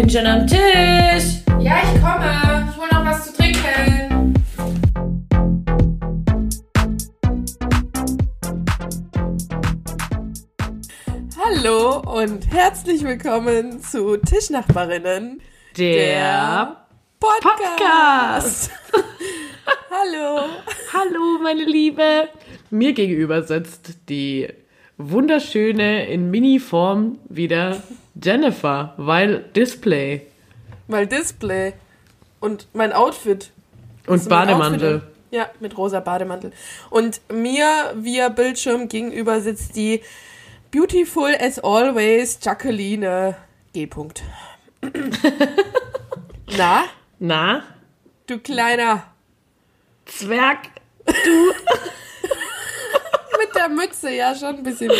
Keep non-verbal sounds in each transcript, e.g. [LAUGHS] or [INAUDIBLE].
bin schon am Tisch. Ja, ich komme. Ich hol noch was zu trinken. Hallo und herzlich willkommen zu Tischnachbarinnen, Der, Podcast. [LAUGHS] Hallo. Hallo, meine Liebe. Mir gegenüber sitzt die wunderschöne in Mini-Form wieder Jennifer, weil Display Mal Display und mein Outfit. und du mein Bademantel. Outfit? Ja, mit rosa Bademantel. Und mir via Bildschirm gegenüber sitzt die beautiful as always Jacqueline G. -Punkt. [LAUGHS] Na, Na, du kleiner Zwerg. [LAUGHS] mit der Mütze ja schon ein bisschen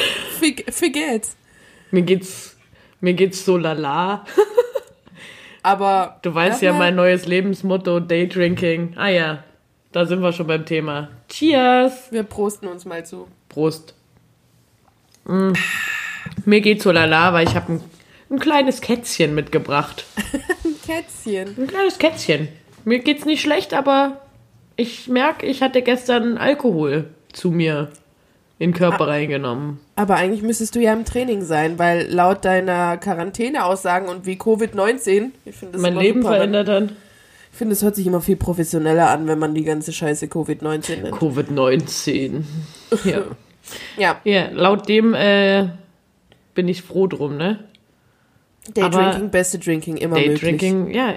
wie geht's. Mir geht's, mir geht's so lala. [LAUGHS] Aber Du weißt ja mein neues Lebensmotto, Daydrinking. Ah ja, da sind wir schon beim Thema. Cheers. wir prosten uns mal zu. Prost. Mm. Mir geht's so lala, weil ich habe ein, ein kleines Kätzchen mitgebracht. [LAUGHS] Kätzchen. Ein kleines Kätzchen. Mir geht's nicht schlecht, aber ich merke, ich hatte gestern Alkohol zu mir in den Körper reingenommen. Aber eigentlich müsstest du ja im Training sein, weil laut deiner Quarantäneaussagen und wie Covid-19, ich finde das mein Leben super, verändert dann. Ich finde, es hört sich immer viel professioneller an, wenn man die ganze Scheiße Covid-19 nennt. Covid-19. [LAUGHS] Ja. Ja, ja, laut dem äh, bin ich froh drum, ne? Daydrinking, beste Drinking, immer möglich. Daydrinking, ja,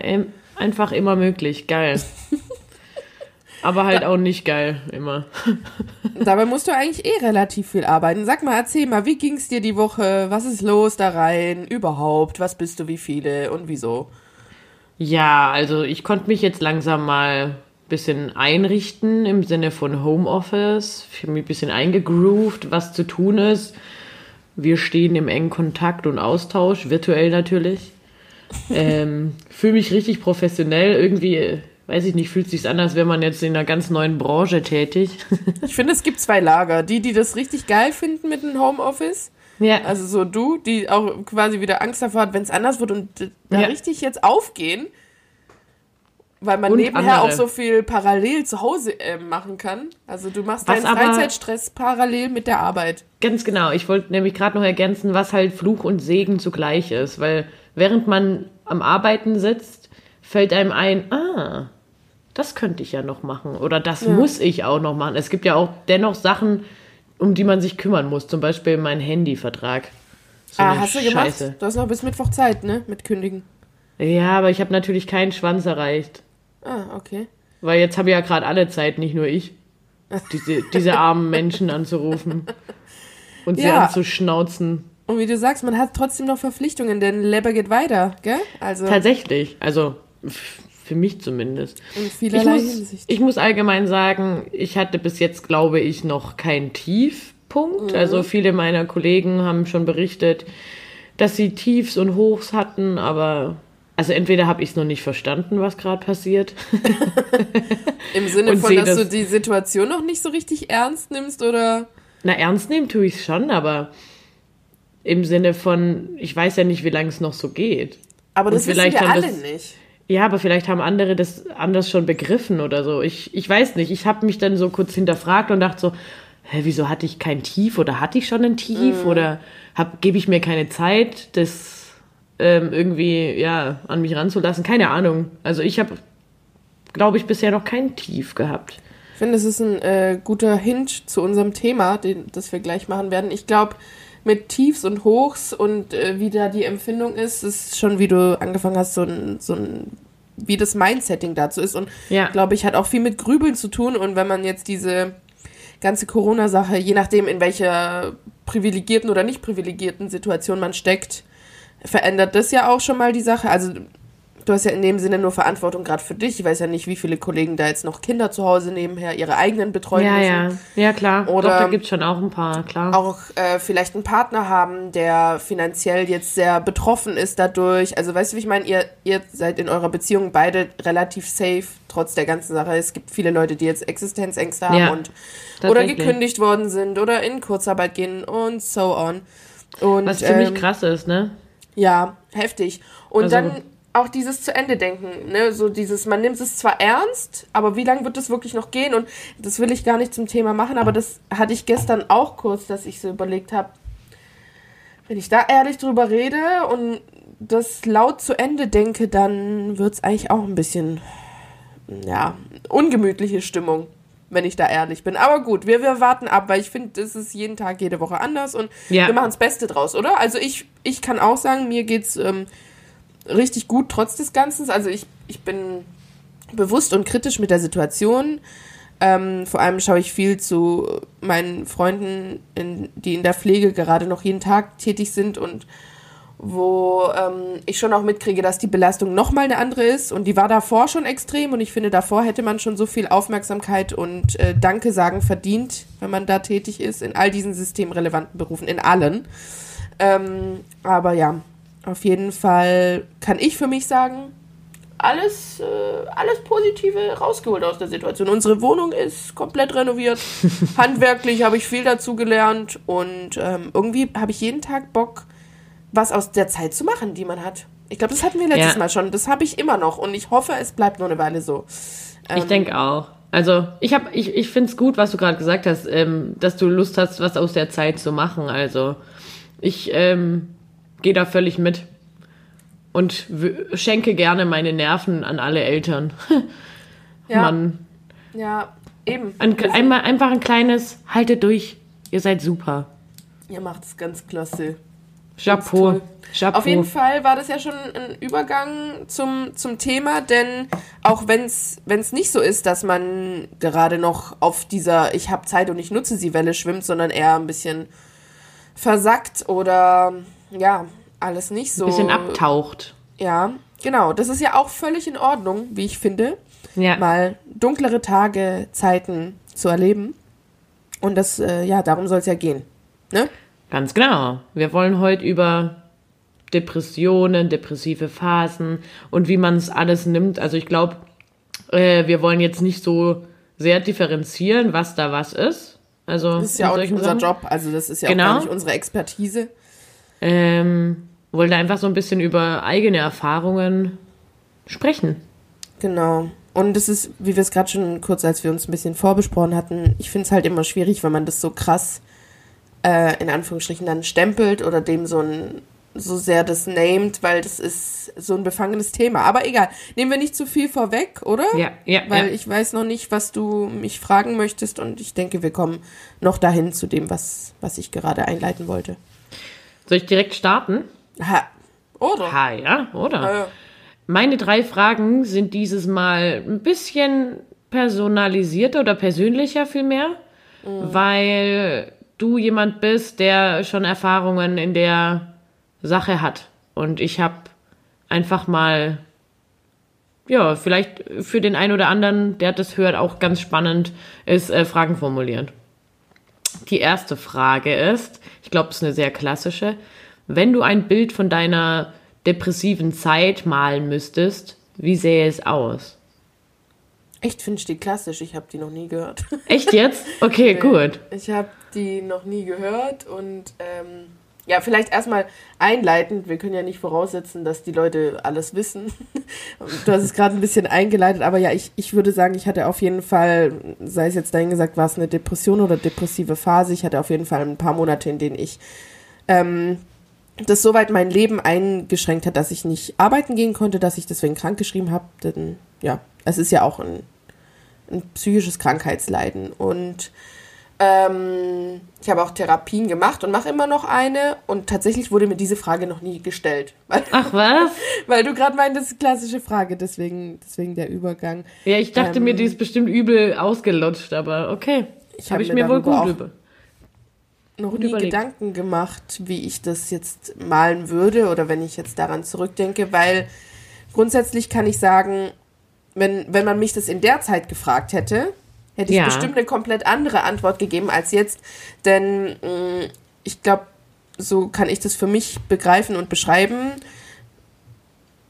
einfach immer möglich. Geil. [LAUGHS] Aber halt auch nicht geil, immer. [LAUGHS] Dabei musst du eigentlich eh relativ viel arbeiten. Sag mal, erzähl mal, wie ging's dir die Woche? Was ist los da rein? Überhaupt? Was bist du, wie viele und wieso? Ja, also ich konnte mich jetzt langsam mal ein bisschen einrichten im Sinne von Homeoffice. Ich habe mich ein bisschen eingegroovt, was zu tun ist. Wir stehen im engen Kontakt und Austausch, virtuell natürlich. [LAUGHS] Ähm, Fühle mich richtig professionell. Irgendwie, äh, weiß ich nicht, fühlt sich an, als wäre man jetzt in einer ganz neuen Branche tätig. [LAUGHS] Ich finde, es gibt zwei Lager. Die, die das richtig geil finden mit dem Homeoffice. ja, Also so du, die auch quasi wieder Angst davor hat, wenn es anders wird und da Ja. richtig jetzt aufgehen. Weil man Und nebenher andere. auch so viel parallel zu Hause äh, machen kann. Also du machst Was deinen Freizeitstress parallel mit der Arbeit. Ganz genau. Ich wollte nämlich gerade noch ergänzen, was halt Fluch und Segen zugleich ist. Weil während man am Arbeiten sitzt, fällt einem ein, ah, das könnte ich ja noch machen. Oder das muss ich auch noch machen. Es gibt ja auch dennoch Sachen, um die man sich kümmern muss. Zum Beispiel mein Handyvertrag. So ah, hast du gemacht? Scheiße. Du hast noch bis Mittwoch Zeit, ne? Mit Kündigen. Ja, aber ich habe natürlich keinen Schwanz erreicht. Ah, okay. Weil jetzt habe ja gerade alle Zeit, nicht nur ich, [LAUGHS] diese, diese armen Menschen anzurufen und sie Ja. anzuschnauzen. Und wie du sagst, man hat trotzdem noch Verpflichtungen, denn Leber geht weiter, gell? Also Tatsächlich, also für mich zumindest. in Ich vielerlei muss, Hinsicht. ich muss allgemein sagen, ich hatte bis jetzt, glaube ich, noch keinen Tiefpunkt. Also viele meiner Kollegen haben schon berichtet, dass sie Tiefs und Hochs hatten, aber also entweder habe ich es noch nicht verstanden, was gerade passiert. [LAUGHS] [LAUGHS] Im Sinne von, dass das- du die Situation noch nicht so richtig ernst nimmst oder. Na, ernst nehmen tue ich schon, aber im Sinne von, ich weiß ja nicht, wie lange es noch so geht. Aber Und das wissen vielleicht wir alle nicht. Ja, aber vielleicht haben andere das anders schon begriffen oder so. Ich, ich weiß nicht. Ich habe mich dann so kurz hinterfragt und dachte so, hä, wieso hatte ich kein Tief oder hatte ich schon ein Tief oder hab, gebe ich mir keine Zeit, das ähm, irgendwie ja an mich ranzulassen? Keine Ahnung. Also ich habe, glaube ich, bisher noch kein Tief gehabt. Ich finde, es ist ein äh, guter Hint zu unserem Thema, den, das wir gleich machen werden. Ich glaube, mit Tiefs und Hochs und äh, wie da die Empfindung ist, ist schon, wie du angefangen hast, so ein, so ein wie das Mindsetting dazu ist. Und Ja. glaube ich, hat auch viel mit Grübeln zu tun. Und wenn man jetzt diese ganze Corona-Sache, je nachdem, in welcher privilegierten oder nicht privilegierten Situation man steckt, verändert das ja auch schon mal die Sache. Also du hast ja in dem Sinne nur Verantwortung gerade für dich. Ich weiß ja nicht, wie viele Kollegen da jetzt noch Kinder zu Hause nebenher ihre eigenen betreuen Ja, müssen. ja, ja klar. Oder- Doch, da gibt's schon auch ein paar, klar. Auch äh, vielleicht einen Partner haben, der finanziell jetzt sehr betroffen ist dadurch. Also weißt du, wie ich meine, ihr, ihr seid in eurer Beziehung beide relativ safe, trotz der ganzen Sache. Es gibt viele Leute, die jetzt Existenzängste haben Ja, und oder gekündigt worden sind oder in Kurzarbeit gehen und so on. Und, Was ziemlich ähm, krass ist, ne? Ja, heftig. Und Also- dann auch dieses zu Ende denken, ne, so dieses, man nimmt es zwar ernst, aber wie lange wird das wirklich noch gehen? Und das will ich gar nicht zum Thema machen, aber das hatte ich gestern auch kurz, dass ich so überlegt habe, wenn ich da ehrlich drüber rede und das laut zu Ende denke, dann wird es eigentlich auch ein bisschen, ja, ungemütliche Stimmung, wenn ich da ehrlich bin. Aber gut, wir, wir warten ab, weil ich finde, es ist jeden Tag, jede Woche anders und Ja. wir machen das Beste draus, oder? Also ich, ich kann auch sagen, mir geht's ähm, richtig gut trotz des Ganzen. Also ich, ich bin bewusst und kritisch mit der Situation. Ähm, vor allem schaue ich viel zu meinen Freunden, in, die in der Pflege gerade noch jeden Tag tätig sind und wo ähm, ich schon auch mitkriege, dass die Belastung nochmal eine andere ist. Und die war davor schon extrem. Und ich finde, davor hätte man schon so viel Aufmerksamkeit und äh, Danke sagen verdient, wenn man da tätig ist, in all diesen systemrelevanten Berufen, in allen. Ähm, aber ja, auf jeden Fall kann ich für mich sagen, alles, äh, alles Positive rausgeholt aus der Situation. Unsere Wohnung ist komplett renoviert. [LAUGHS] Handwerklich habe ich viel dazu gelernt und ähm, irgendwie habe ich jeden Tag Bock, was aus der Zeit zu machen, die man hat. Ich glaube, das hatten wir letztes Ja. Mal schon. Das habe ich immer noch und ich hoffe, es bleibt noch eine Weile so. Ich denke auch. Also ich habe, ich, ich finde es gut, was du gerade gesagt hast, ähm, dass du Lust hast, was aus der Zeit zu machen. Also ich ähm, gehe da völlig mit und schenke gerne meine Nerven an alle Eltern. Ja, Mann, ja eben. ein, einmal einfach ein kleines, haltet durch, ihr seid super. Ihr macht es ganz klasse. Chapeau. Chapeau. Auf jeden Fall war das ja schon ein Übergang zum, zum Thema, denn auch wenn es nicht so ist, dass man gerade noch auf dieser Ich habe Zeit und ich nutze sie Welle schwimmt, sondern eher ein bisschen versackt oder ja, alles nicht so. Ein bisschen abtaucht. Ja, genau. Das ist ja auch völlig in Ordnung, wie ich finde, Ja. mal dunklere Tage, Zeiten zu erleben. Und das, äh, ja, darum soll es ja gehen. Ne? Ganz genau. Wir wollen heute über Depressionen, depressive Phasen und wie man es alles nimmt. Also ich glaube, äh, wir wollen jetzt nicht so sehr differenzieren, was da was ist. Also Das ist ja auch nicht unser Sachen. Job, also das ist ja Genau. auch nicht unsere Expertise. Ähm, wollen da einfach so ein bisschen über eigene Erfahrungen sprechen. Genau. Und das ist, wie wir es gerade schon kurz, als wir uns ein bisschen vorbesprochen hatten, ich finde es halt immer schwierig, wenn man das so krass äh, in Anführungsstrichen dann stempelt oder dem so ein so sehr das named, weil das ist so ein befangenes Thema. Aber egal, nehmen wir nicht zu viel vorweg, oder? Ja, ja, Weil ja. ich weiß noch nicht, was du mich fragen möchtest und ich denke, wir kommen noch dahin zu dem, was, was ich gerade einleiten wollte. Soll ich direkt starten? Ha. Oder? Ha, ja, oder? Äh, Meine drei Fragen sind dieses Mal ein bisschen personalisierter oder persönlicher vielmehr, weil du jemand bist, der schon Erfahrungen in der Sache hat. Und ich habe einfach mal, ja, vielleicht für den einen oder anderen, der das hört, auch ganz spannend ist, äh, Fragen formulieren. Die erste Frage ist, ich glaube, es ist eine sehr klassische, wenn du ein Bild von deiner depressiven Zeit malen müsstest, wie sähe es aus? echt finde ich die klassisch, ich habe die noch nie gehört. Echt jetzt? [LAUGHS] Okay, gut. Ich habe die noch nie gehört und ähm, ja, vielleicht erstmal einleitend. Wir können ja nicht voraussetzen, dass die Leute alles wissen. [LAUGHS] Du hast es gerade ein bisschen eingeleitet, aber ja, ich, ich würde sagen, ich hatte auf jeden Fall, sei es jetzt dahin gesagt, war es eine Depression oder depressive Phase. Ich hatte auf jeden Fall ein paar Monate, in denen ich ähm, das soweit mein Leben eingeschränkt hat, dass ich nicht arbeiten gehen konnte, dass ich deswegen krank geschrieben habe. Denn ja, es ist ja auch ein, ein psychisches Krankheitsleiden. Und ähm, ich habe auch Therapien gemacht und mache immer noch eine. Und tatsächlich wurde mir diese Frage noch nie gestellt. Weil, Ach was? [LAUGHS] weil du gerade meintest, klassische Frage, deswegen, deswegen der Übergang. Ja, ich dachte Ähm, mir, die ist bestimmt übel ausgelutscht, aber okay. Ich Habe hab ich mir mir wohl gut über. noch Gut nie überlegt. Gedanken gemacht, wie ich das jetzt malen würde oder wenn ich jetzt daran zurückdenke, weil grundsätzlich kann ich sagen, wenn, wenn man mich das in der Zeit gefragt hätte, hätte ich Ja. bestimmt eine komplett andere Antwort gegeben als jetzt. Denn mh, ich glaube, so kann ich das für mich begreifen und beschreiben.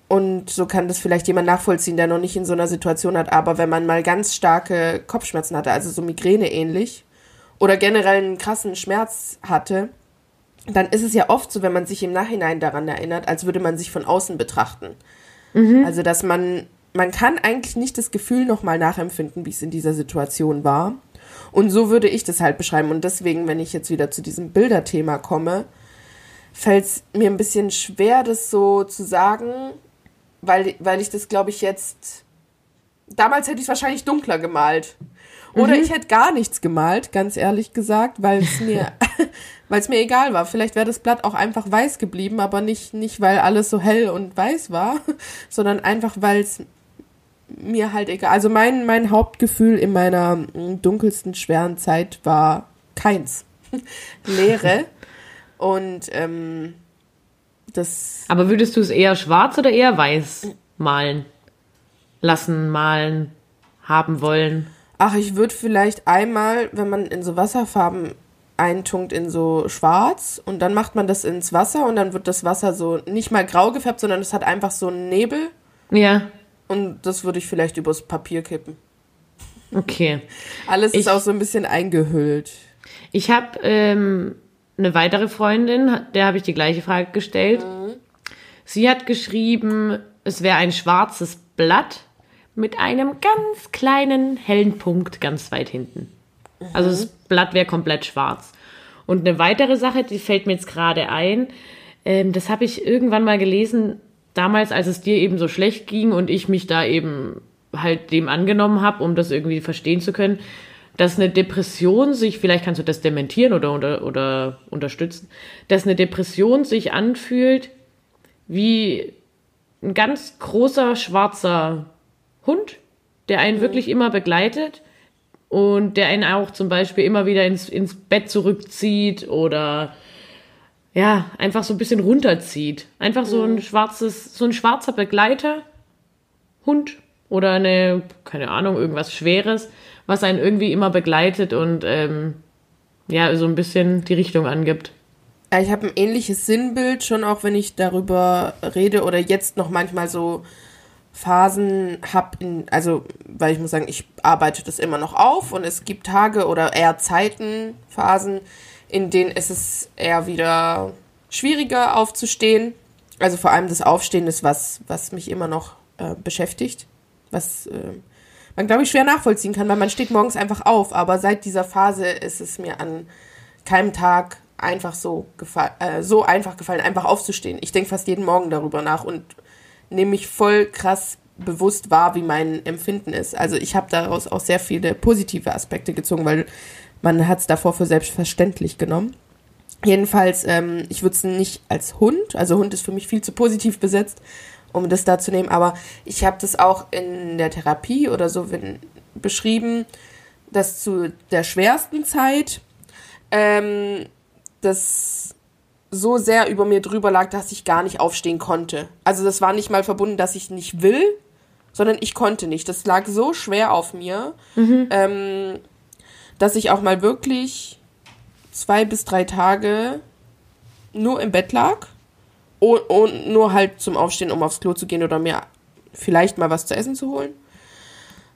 Und so kann das vielleicht jemand nachvollziehen, der noch nicht in so einer Situation hat. Aber wenn man mal ganz starke Kopfschmerzen hatte, also so Migräne ähnlich, oder generell einen krassen Schmerz hatte, dann ist es ja oft so, wenn man sich im Nachhinein daran erinnert, als würde man sich von außen betrachten. Also, dass man, man kann eigentlich nicht das Gefühl nochmal nachempfinden, wie es in dieser Situation war. Und so würde ich das halt beschreiben. Und deswegen, wenn ich jetzt wieder zu diesem Bilderthema komme, fällt es mir ein bisschen schwer, das so zu sagen, weil, weil ich das, glaube ich, jetzt. Damals hätte ich es wahrscheinlich dunkler gemalt. Oder ich hätte gar nichts gemalt, ganz ehrlich gesagt, weil es mir, [LAUGHS] [LAUGHS] weil es mir egal war. Vielleicht wäre das Blatt auch einfach weiß geblieben, aber nicht, nicht, weil alles so hell und weiß war, [LAUGHS] sondern einfach, weil es mir halt egal. Also mein, mein Hauptgefühl in meiner mm, dunkelsten, schweren Zeit war keins. [LAUGHS] Leere. Und ähm, das. Aber würdest du es eher schwarz oder eher weiß malen? Lassen, malen, haben wollen? Ach, ich würde vielleicht einmal, wenn man in so Wasserfarben eintunkt in so schwarz und dann macht man das ins Wasser und dann wird das Wasser so nicht mal grau gefärbt, sondern es hat einfach so einen Nebel Ja, und das würde ich vielleicht übers Papier kippen. okay. Alles Ich- ist auch so ein bisschen eingehüllt. Ich habe ähm, eine weitere Freundin, der habe ich die gleiche Frage gestellt. Sie hat geschrieben, es wäre ein schwarzes Blatt mit einem ganz kleinen hellen Punkt ganz weit hinten. Also das Blatt wäre komplett schwarz. Und eine weitere Sache, die fällt mir jetzt gerade ein, ähm, das habe ich irgendwann mal gelesen, damals, als es dir eben so schlecht ging und ich mich da eben halt dem angenommen habe, um das irgendwie verstehen zu können, dass eine Depression sich, vielleicht kannst du das dementieren oder, oder, oder unterstützen, dass eine Depression sich anfühlt wie ein ganz großer schwarzer Hund, der einen wirklich immer begleitet und der einen auch zum Beispiel immer wieder ins, ins Bett zurückzieht oder ja, einfach so ein bisschen runterzieht. Einfach so ein schwarzes, so ein schwarzer Begleiter, Hund oder eine, keine Ahnung, irgendwas Schweres, was einen irgendwie immer begleitet und ähm, ja, so ein bisschen die Richtung angibt. Ich habe ein ähnliches Sinnbild, schon auch wenn ich darüber rede oder jetzt noch manchmal so Phasen habe, also weil ich muss sagen, ich arbeite das immer noch auf und es gibt Tage oder eher Zeiten, Phasen, in denen ist es eher wieder schwieriger aufzustehen. Also vor allem das Aufstehen ist was, was mich immer noch äh, beschäftigt, was äh, man glaube ich schwer nachvollziehen kann, weil man steht morgens einfach auf, aber seit dieser Phase ist es mir an keinem Tag einfach so äh, so einfach gefallen, einfach aufzustehen. Ich denke fast jeden Morgen darüber nach und nehme mich voll krass bewusst wahr, wie mein Empfinden ist. Also ich habe daraus auch sehr viele positive Aspekte gezogen, weil man hat es davor für selbstverständlich genommen. Jedenfalls, ähm, ich würde es nicht als Hund, also Hund ist für mich viel zu positiv besetzt, um das da zu nehmen, aber ich habe das auch in der Therapie oder so wenn, beschrieben, dass zu der schwersten Zeit ähm, das so sehr über mir drüber lag, dass ich gar nicht aufstehen konnte. Also das war nicht mal verbunden, dass ich nicht will, sondern ich konnte nicht. Das lag so schwer auf mir, ähm, dass ich auch mal wirklich zwei bis drei Tage nur im Bett lag und, und nur halt zum Aufstehen, um aufs Klo zu gehen oder mir vielleicht mal was zu essen zu holen.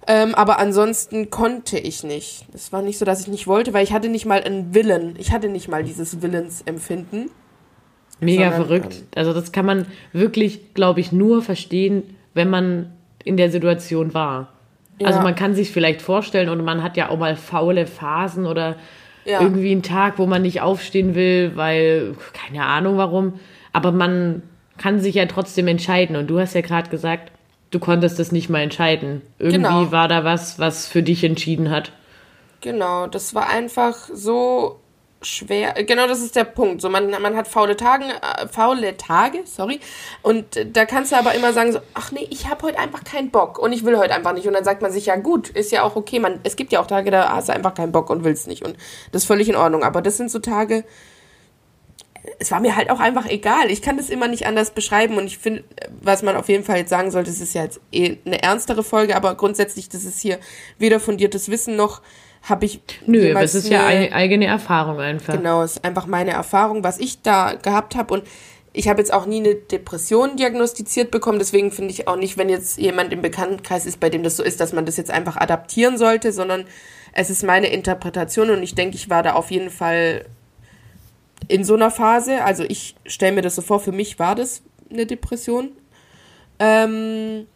Ähm, aber ansonsten konnte ich nicht. Es war nicht so, dass ich nicht wollte, weil ich hatte nicht mal einen Willen. Ich hatte nicht mal dieses Willensempfinden. Mega Sondern, verrückt. Also das kann man wirklich, glaube ich, nur verstehen, wenn man in der Situation war. Also man kann sich vielleicht vorstellen und man hat ja auch mal faule Phasen oder Ja. irgendwie einen Tag, wo man nicht aufstehen will, weil keine Ahnung warum. Aber man kann sich ja trotzdem entscheiden. Und du hast ja gerade gesagt, du konntest das nicht mal entscheiden. Irgendwie Genau. war da was, was für dich entschieden hat. Genau, das war einfach so schwer. äh, Genau, das ist der Punkt. So, man, man hat faule Tage, äh, faule Tage, sorry. Und da kannst du aber immer sagen so, ach nee, ich habe heute einfach keinen Bock und ich will heute einfach nicht. Und dann sagt man sich ja gut, ist ja auch okay. Man, es gibt ja auch Tage, da hast du einfach keinen Bock und willst nicht. Und das ist völlig in Ordnung. Aber das sind so Tage. Es war mir halt auch einfach egal. Ich kann das immer nicht anders beschreiben und ich finde, was man auf jeden Fall jetzt sagen sollte, es ist ja jetzt eh eine ernstere Folge, aber grundsätzlich, das ist hier weder fundiertes Wissen noch habe ich Nö, aber es ist ja eine- ei- eigene Erfahrung einfach. Genau, es ist einfach meine Erfahrung, was ich da gehabt habe. Und ich habe jetzt auch nie eine Depression diagnostiziert bekommen. Deswegen finde ich auch nicht, wenn jetzt jemand im Bekanntenkreis ist, bei dem das so ist, dass man das jetzt einfach adaptieren sollte, sondern es ist meine Interpretation und ich denke, ich war da auf jeden Fall in so einer Phase. Also ich stelle mir das so vor, für mich war das eine Depression. Ähm,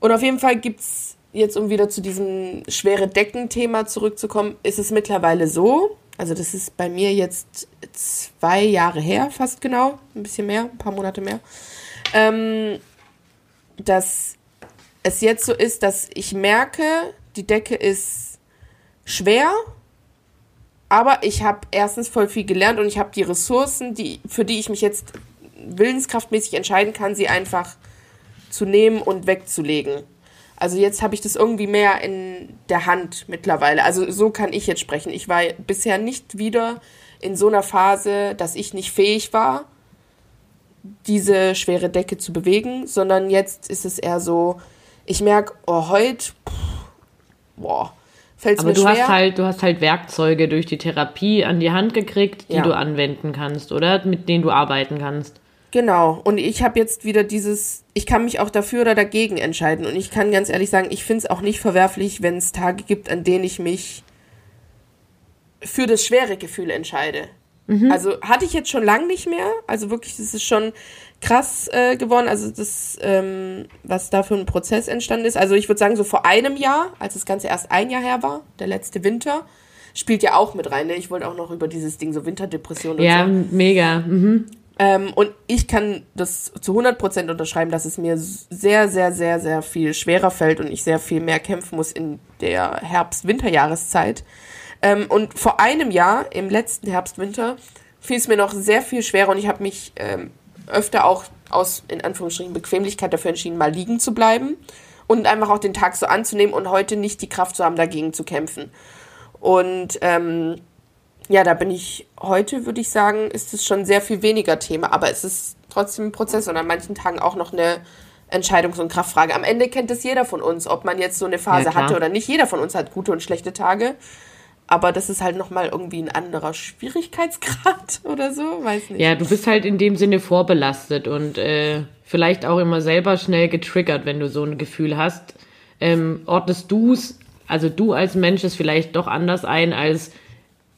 und auf jeden Fall gibt es jetzt, um wieder zu diesem schwere Decken-Thema zurückzukommen, ist es mittlerweile so, also das ist bei mir jetzt zwei Jahre her, fast genau, ein bisschen mehr, ein paar Monate mehr, ähm, dass es jetzt so ist, dass ich merke, die Decke ist schwer, aber ich habe erstens voll viel gelernt und ich habe die Ressourcen, die, für die ich mich jetzt willenskraftmäßig entscheiden kann, sie einfach zu nehmen und wegzulegen. Also jetzt habe ich das irgendwie mehr in der Hand mittlerweile. Also so kann ich jetzt sprechen. Ich war bisher nicht wieder in so einer Phase, dass ich nicht fähig war, diese schwere Decke zu bewegen, sondern jetzt ist es eher so, ich merke, oh, heute, boah, fällt es mir du schwer. Hast halt, du hast halt Werkzeuge durch die Therapie an die Hand gekriegt, die ja. du anwenden kannst, oder? Mit denen du arbeiten kannst. Genau. Und ich habe jetzt wieder dieses, ich kann mich auch dafür oder dagegen entscheiden. Und ich kann ganz ehrlich sagen, ich finde es auch nicht verwerflich, wenn es Tage gibt, an denen ich mich für das schwere Gefühl entscheide. Mhm. Also hatte ich jetzt schon lange nicht mehr. Also wirklich, das ist schon krass äh, geworden. Also das, ähm, was da für ein Prozess entstanden ist. Also ich würde sagen, so vor einem Jahr, als das Ganze erst ein Jahr her war, der letzte Winter, spielt ja auch mit rein. Ne? Ich wollte auch noch über dieses Ding, so Winterdepression und ja, so. Ja, mega. Mhm. Ähm, und ich kann das zu 100% unterschreiben, dass es mir sehr, sehr, sehr, sehr viel schwerer fällt und ich sehr viel mehr kämpfen muss in der Herbst-Winterjahreszeit. Ähm, und vor einem Jahr, im letzten Herbst-Winter, fiel es mir noch sehr viel schwerer und ich habe mich ähm, öfter auch aus, in Anführungsstrichen, Bequemlichkeit dafür entschieden, mal liegen zu bleiben und einfach auch den Tag so anzunehmen und heute nicht die Kraft zu haben, dagegen zu kämpfen. Und ähm, ja, da bin ich heute, würde ich sagen, ist es schon sehr viel weniger Thema, aber es ist trotzdem ein Prozess und an manchen Tagen auch noch eine Entscheidungs- und Kraftfrage. Am Ende kennt es jeder von uns, ob man jetzt so eine Phase ja, hatte oder nicht. Jeder von uns hat gute und schlechte Tage. Aber das ist halt nochmal irgendwie ein anderer Schwierigkeitsgrad [LAUGHS] oder so, weiß nicht. Ja, du bist halt in dem Sinne vorbelastet und äh, vielleicht auch immer selber schnell getriggert, wenn du so ein Gefühl hast. Ähm, ordnest du es, also du als Mensch es vielleicht doch anders ein, als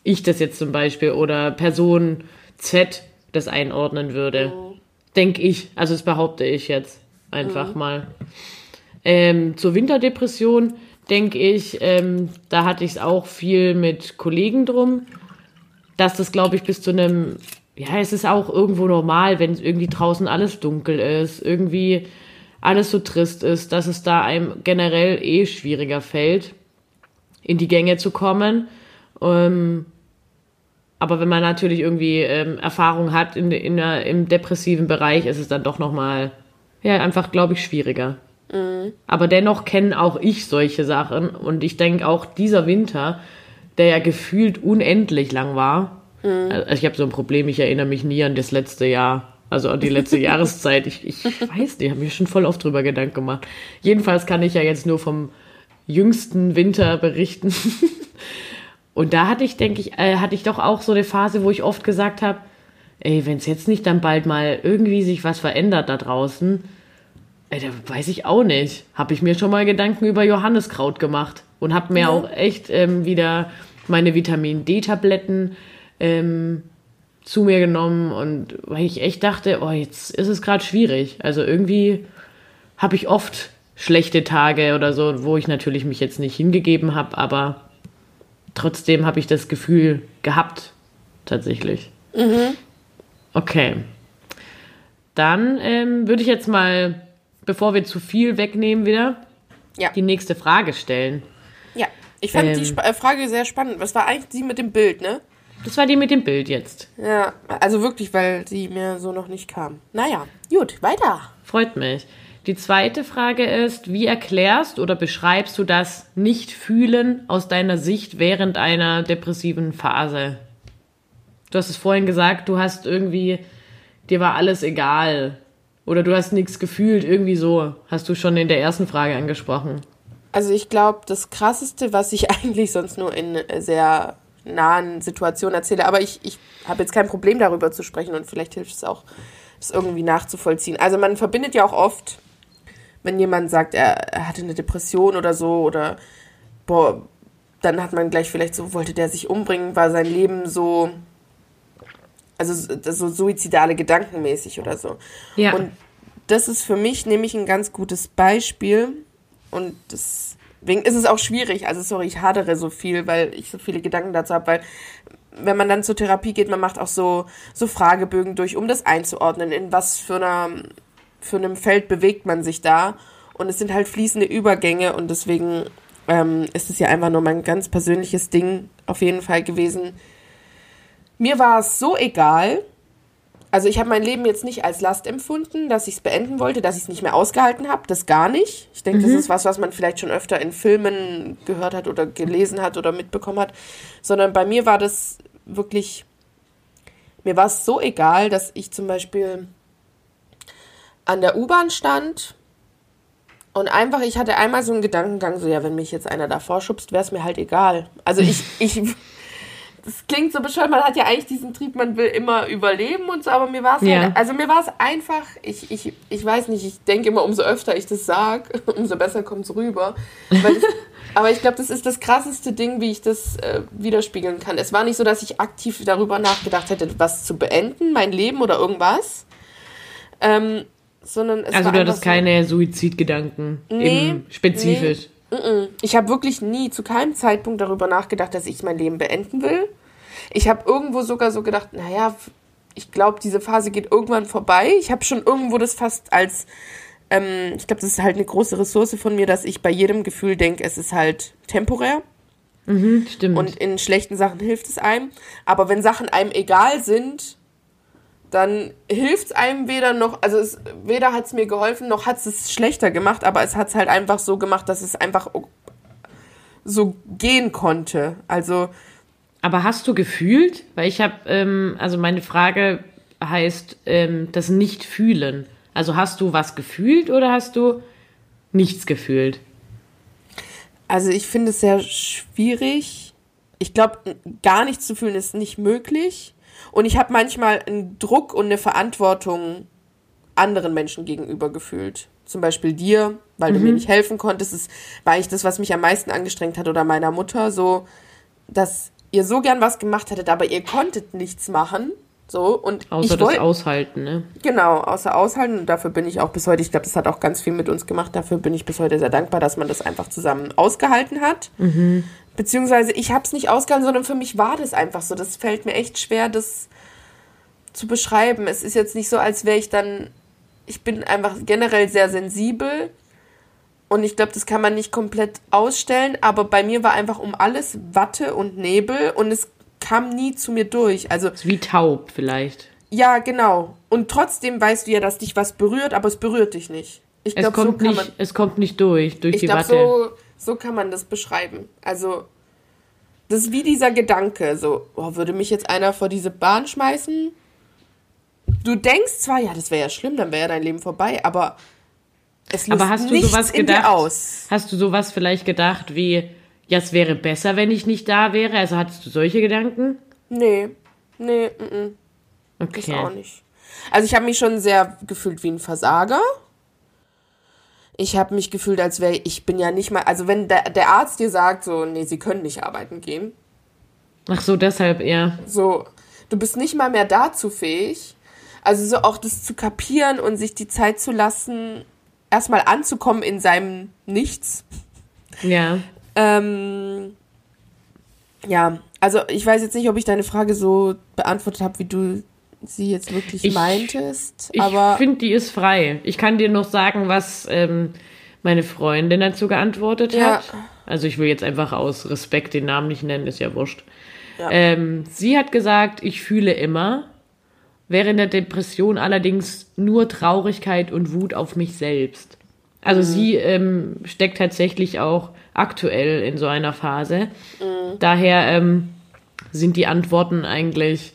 ich das jetzt zum Beispiel oder Person Z das einordnen würde. Mhm. Denke ich. Also das behaupte ich jetzt einfach mhm. mal. Ähm, zur Winterdepression denke ich, ähm, da hatte ich es auch viel mit Kollegen drum, dass das, glaube ich, bis zu einem, ja, es ist auch irgendwo normal, wenn irgendwie draußen alles dunkel ist, irgendwie alles so trist ist, dass es da einem generell eh schwieriger fällt, in die Gänge zu kommen. Ähm, aber wenn man natürlich irgendwie ähm, Erfahrung hat in, in der, im depressiven Bereich, ist es dann doch nochmal, ja, einfach, glaube ich, schwieriger. Mhm. Aber dennoch kenne auch ich solche Sachen. Und ich denke auch dieser Winter, der ja gefühlt unendlich lang war. Mhm. Also ich habe so ein Problem, ich erinnere mich nie an das letzte Jahr. Also an die letzte [LAUGHS] Jahreszeit. Ich, ich weiß nicht, habe mir schon voll oft drüber Gedanken gemacht. Jedenfalls kann ich ja jetzt nur vom jüngsten Winter berichten. [LAUGHS] Und da hatte ich, denke ich, äh, hatte ich doch auch so eine Phase, wo ich oft gesagt habe, ey, wenn es jetzt nicht dann bald mal irgendwie sich was verändert da draußen, ey, da weiß ich auch nicht. Habe ich mir schon mal Gedanken über Johanniskraut gemacht und habe mir ja. auch echt ähm, wieder meine Vitamin D-Tabletten ähm, zu mir genommen und weil ich echt dachte, oh, jetzt ist es gerade schwierig. Also irgendwie habe ich oft schlechte Tage oder so, wo ich natürlich mich jetzt nicht hingegeben habe, aber trotzdem habe ich das Gefühl gehabt, tatsächlich. Mhm. Okay. Dann ähm, würde ich jetzt mal, bevor wir zu viel wegnehmen wieder, ja. die nächste Frage stellen. Ja, ich fand ähm, die Sp äh, Frage sehr spannend. Was war eigentlich die mit dem Bild, ne? Das war die mit dem Bild jetzt. Ja, also wirklich, weil sie mir so noch nicht kam. Naja, gut, weiter. Freut mich. Die zweite Frage ist, wie erklärst oder beschreibst du das Nicht-Fühlen aus deiner Sicht während einer depressiven Phase? Du hast es vorhin gesagt, du hast irgendwie, dir war alles egal. Oder du hast nichts gefühlt, irgendwie so. Hast du schon in der ersten Frage angesprochen. Also ich glaube, das Krasseste, was ich [LAUGHS] eigentlich sonst nur in sehr nahen Situationen erzähle, aber ich, ich habe jetzt kein Problem darüber zu sprechen und vielleicht hilft es auch, das irgendwie nachzuvollziehen. Also man verbindet ja auch oft wenn jemand sagt, er, er hatte eine Depression oder so oder boah, dann hat man gleich vielleicht so, wollte der sich umbringen, war sein Leben so, also so suizidale Gedankenmäßig oder so. Ja. Und das ist für mich nämlich ein ganz gutes Beispiel und deswegen ist es auch schwierig. Also sorry, ich hadere so viel, weil ich so viele Gedanken dazu habe, weil wenn man dann zur Therapie geht, man macht auch so, so Fragebögen durch, um das einzuordnen, in was für, einer, für einem Feld bewegt man sich da. Und es sind halt fließende Übergänge und deswegen ähm, ist es ja einfach nur mein ganz persönliches Ding auf jeden Fall gewesen. Mir war es so egal, also ich habe mein Leben jetzt nicht als Last empfunden, dass ich es beenden wollte, dass ich es nicht mehr ausgehalten habe, das gar nicht. Ich denke, mhm. das ist was, was man vielleicht schon öfter in Filmen gehört hat oder gelesen hat oder mitbekommen hat, sondern bei mir war das wirklich, mir war es so egal, dass ich zum Beispiel an der U-Bahn stand und einfach, ich hatte einmal so einen Gedankengang, so ja, wenn mich jetzt einer davor schubst, wäre es mir halt egal. Also ich, [LAUGHS] ich das klingt so bescheuert, man hat ja eigentlich diesen Trieb, man will immer überleben und so, aber mir war es ja. halt, also mir war es einfach, ich, ich, ich weiß nicht, ich denke immer, umso öfter ich das sage, [LAUGHS] umso besser kommt es rüber. Das, [LAUGHS] aber ich glaube, das ist das krasseste Ding, wie ich das äh, widerspiegeln kann. Es war nicht so, dass ich aktiv darüber nachgedacht hätte, was zu beenden, mein Leben oder irgendwas. Ähm, sondern es also du hattest so, keine Suizidgedanken nee, spezifisch. Nee. Ich habe wirklich nie zu keinem Zeitpunkt darüber nachgedacht, dass ich mein Leben beenden will. Ich habe irgendwo sogar so gedacht, naja, ich glaube, diese Phase geht irgendwann vorbei. Ich habe schon irgendwo das fast als, ähm, ich glaube, das ist halt eine große Ressource von mir, dass ich bei jedem Gefühl denke, es ist halt temporär. Mhm, stimmt. Und in schlechten Sachen hilft es einem. Aber wenn Sachen einem egal sind, dann hilft es einem weder noch, also es, weder hat es mir geholfen, noch hat es schlechter gemacht, aber es hat es halt einfach so gemacht, dass es einfach so gehen konnte. Also. Aber hast du gefühlt? Weil ich habe, ähm, also meine Frage heißt ähm, das Nicht-Fühlen. Also hast du was gefühlt oder hast du nichts gefühlt? Also ich finde es sehr schwierig. Ich glaube, gar nichts zu fühlen ist nicht möglich. Und ich habe manchmal einen Druck und eine Verantwortung anderen Menschen gegenüber gefühlt. Zum Beispiel dir, weil mhm. du mir mhm. nicht helfen konntest. Das war eigentlich das, was mich am meisten angestrengt hat oder meiner Mutter, so, dass ihr so gern was gemacht hättet, aber ihr konntet nichts machen. So, und außer das Aushalten, ne? Genau, außer Aushalten. Und dafür bin ich auch bis heute, ich glaube, das hat auch ganz viel mit uns gemacht. Dafür bin ich bis heute sehr dankbar, dass man das einfach zusammen ausgehalten hat. Mhm. Beziehungsweise ich habe es nicht ausgehalten, sondern für mich war das einfach so. Das fällt mir echt schwer, das zu beschreiben. Es ist jetzt nicht so, als wäre ich dann. Ich bin einfach generell sehr sensibel. Und ich glaube, das kann man nicht komplett ausstellen. Aber bei mir war einfach um alles Watte und Nebel. Und es kam nie zu mir durch. Also. Wie taub vielleicht. Ja, genau. Und trotzdem weißt du ja, dass dich was berührt, aber es berührt dich nicht. Ich glaube, so kann nicht, man. Es kommt nicht durch, durch die glaub, Watte. So, so kann man das beschreiben. Also, das ist wie dieser Gedanke, so, oh, würde mich jetzt einer vor diese Bahn schmeißen? Du denkst zwar, ja, das wäre ja schlimm, dann wäre ja dein Leben vorbei, aber es löst aber hast du sowas gedacht? Aus. Hast du sowas vielleicht gedacht wie, ja, es wäre besser, wenn ich nicht da wäre? Also hattest du solche Gedanken? Nee, nee, mm, -mm. okay. Das auch nicht. Also ich habe mich schon sehr gefühlt wie ein Versager ich habe mich gefühlt, als wäre ich bin ja nicht mal, also wenn der, der Arzt dir sagt, so, nee, sie können nicht arbeiten gehen. Ach so, deshalb, ja. So, du bist nicht mal mehr dazu fähig. Also so auch das zu kapieren und sich die Zeit zu lassen, erstmal anzukommen in seinem Nichts. Ja. Ähm, ja, also ich weiß jetzt nicht, ob ich deine Frage so beantwortet habe, wie du sie jetzt wirklich ich, meintest. Aber ich finde, die ist frei. Ich kann dir noch sagen, was ähm, meine Freundin dazu geantwortet ja. hat. Also ich will jetzt einfach aus Respekt den Namen nicht nennen, ist ja wurscht. Ja. Ähm, sie hat gesagt, ich fühle immer, während der Depression allerdings nur Traurigkeit und Wut auf mich selbst. Also mhm. sie ähm, steckt tatsächlich auch aktuell in so einer Phase. Mhm. Daher ähm, sind die Antworten eigentlich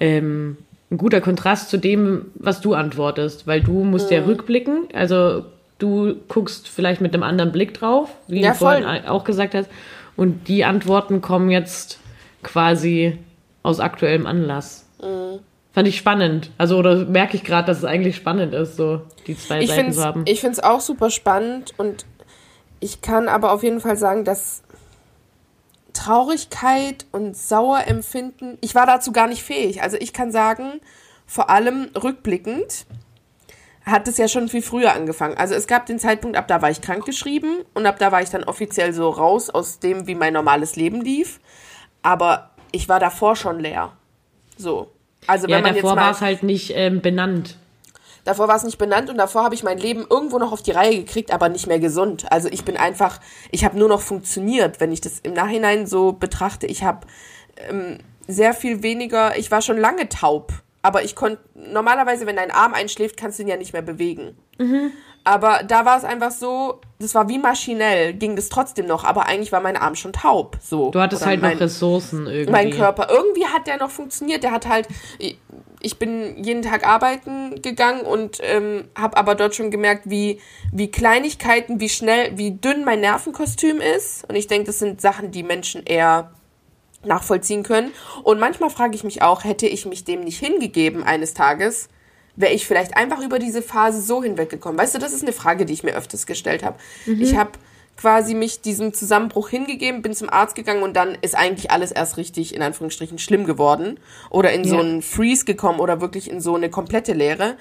ähm, ein guter Kontrast zu dem, was du antwortest, weil du musst mhm. ja rückblicken, also du guckst vielleicht mit einem anderen Blick drauf, wie ja, du vorhin auch gesagt hast, und die Antworten kommen jetzt quasi aus aktuellem Anlass. Mhm. Fand ich spannend. Also, oder merke ich gerade, dass es eigentlich spannend ist, so die zwei ich Seiten zu haben. Ich finde es auch super spannend und ich kann aber auf jeden Fall sagen, dass Traurigkeit und Sauerempfinden, ich war dazu gar nicht fähig. Also ich kann sagen, vor allem rückblickend, hat es ja schon viel früher angefangen. Also es gab den Zeitpunkt, ab da war ich krankgeschrieben und ab da war ich dann offiziell so raus aus dem, wie mein normales Leben lief. Aber ich war davor schon leer. So. Also wenn Ja, man davor war es halt nicht ähm, benannt. Davor war es nicht benannt und davor habe ich mein Leben irgendwo noch auf die Reihe gekriegt, aber nicht mehr gesund. Also ich bin einfach, ich habe nur noch funktioniert, wenn ich das im Nachhinein so betrachte. Ich habe ähm, sehr viel weniger, ich war schon lange taub, aber ich konnte, normalerweise, wenn dein Arm einschläft, kannst du ihn ja nicht mehr bewegen. Aber da war es einfach so, das war wie maschinell, ging das trotzdem noch, aber eigentlich war mein Arm schon taub. So. Du hattest Oder halt mein, noch Ressourcen irgendwie. mein Körper. Irgendwie hat der noch funktioniert. Der hat halt, ich bin jeden Tag arbeiten gegangen und ähm, habe aber dort schon gemerkt, wie, wie Kleinigkeiten, wie schnell, wie dünn mein Nervenkostüm ist. Und ich denke, das sind Sachen, die Menschen eher nachvollziehen können. Und manchmal frage ich mich auch, hätte ich mich dem nicht hingegeben eines Tages, wäre ich vielleicht einfach über diese Phase so hinweggekommen. Weißt du, das ist eine Frage, die ich mir öfters gestellt habe. Ich habe quasi mich diesem Zusammenbruch hingegeben, bin zum Arzt gegangen und dann ist eigentlich alles erst richtig, in Anführungsstrichen, schlimm geworden. Oder in so Ja. einen Freeze gekommen oder wirklich in so eine komplette Leere.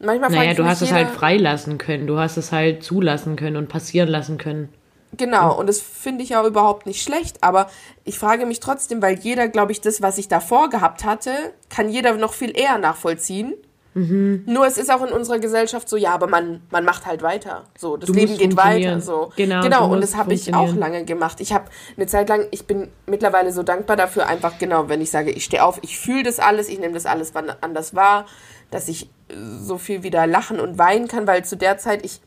Manchmal naja, du hast es halt freilassen können. Du hast es halt zulassen können und passieren lassen können. Genau, und das finde ich auch überhaupt nicht schlecht, aber ich frage mich trotzdem, weil jeder, glaube ich, das, was ich davor gehabt hatte, kann jeder noch viel eher nachvollziehen. Nur es ist auch in unserer Gesellschaft so, ja, aber man, man macht halt weiter. So, das Du Leben geht weiter. So. Genau, genau und das habe ich auch lange gemacht. Ich habe eine Zeit lang, ich bin mittlerweile so dankbar dafür, einfach genau, wenn ich sage, ich stehe auf, ich fühle das alles, ich nehme das alles anders wahr, dass ich äh, so viel wieder lachen und weinen kann, weil zu der Zeit ich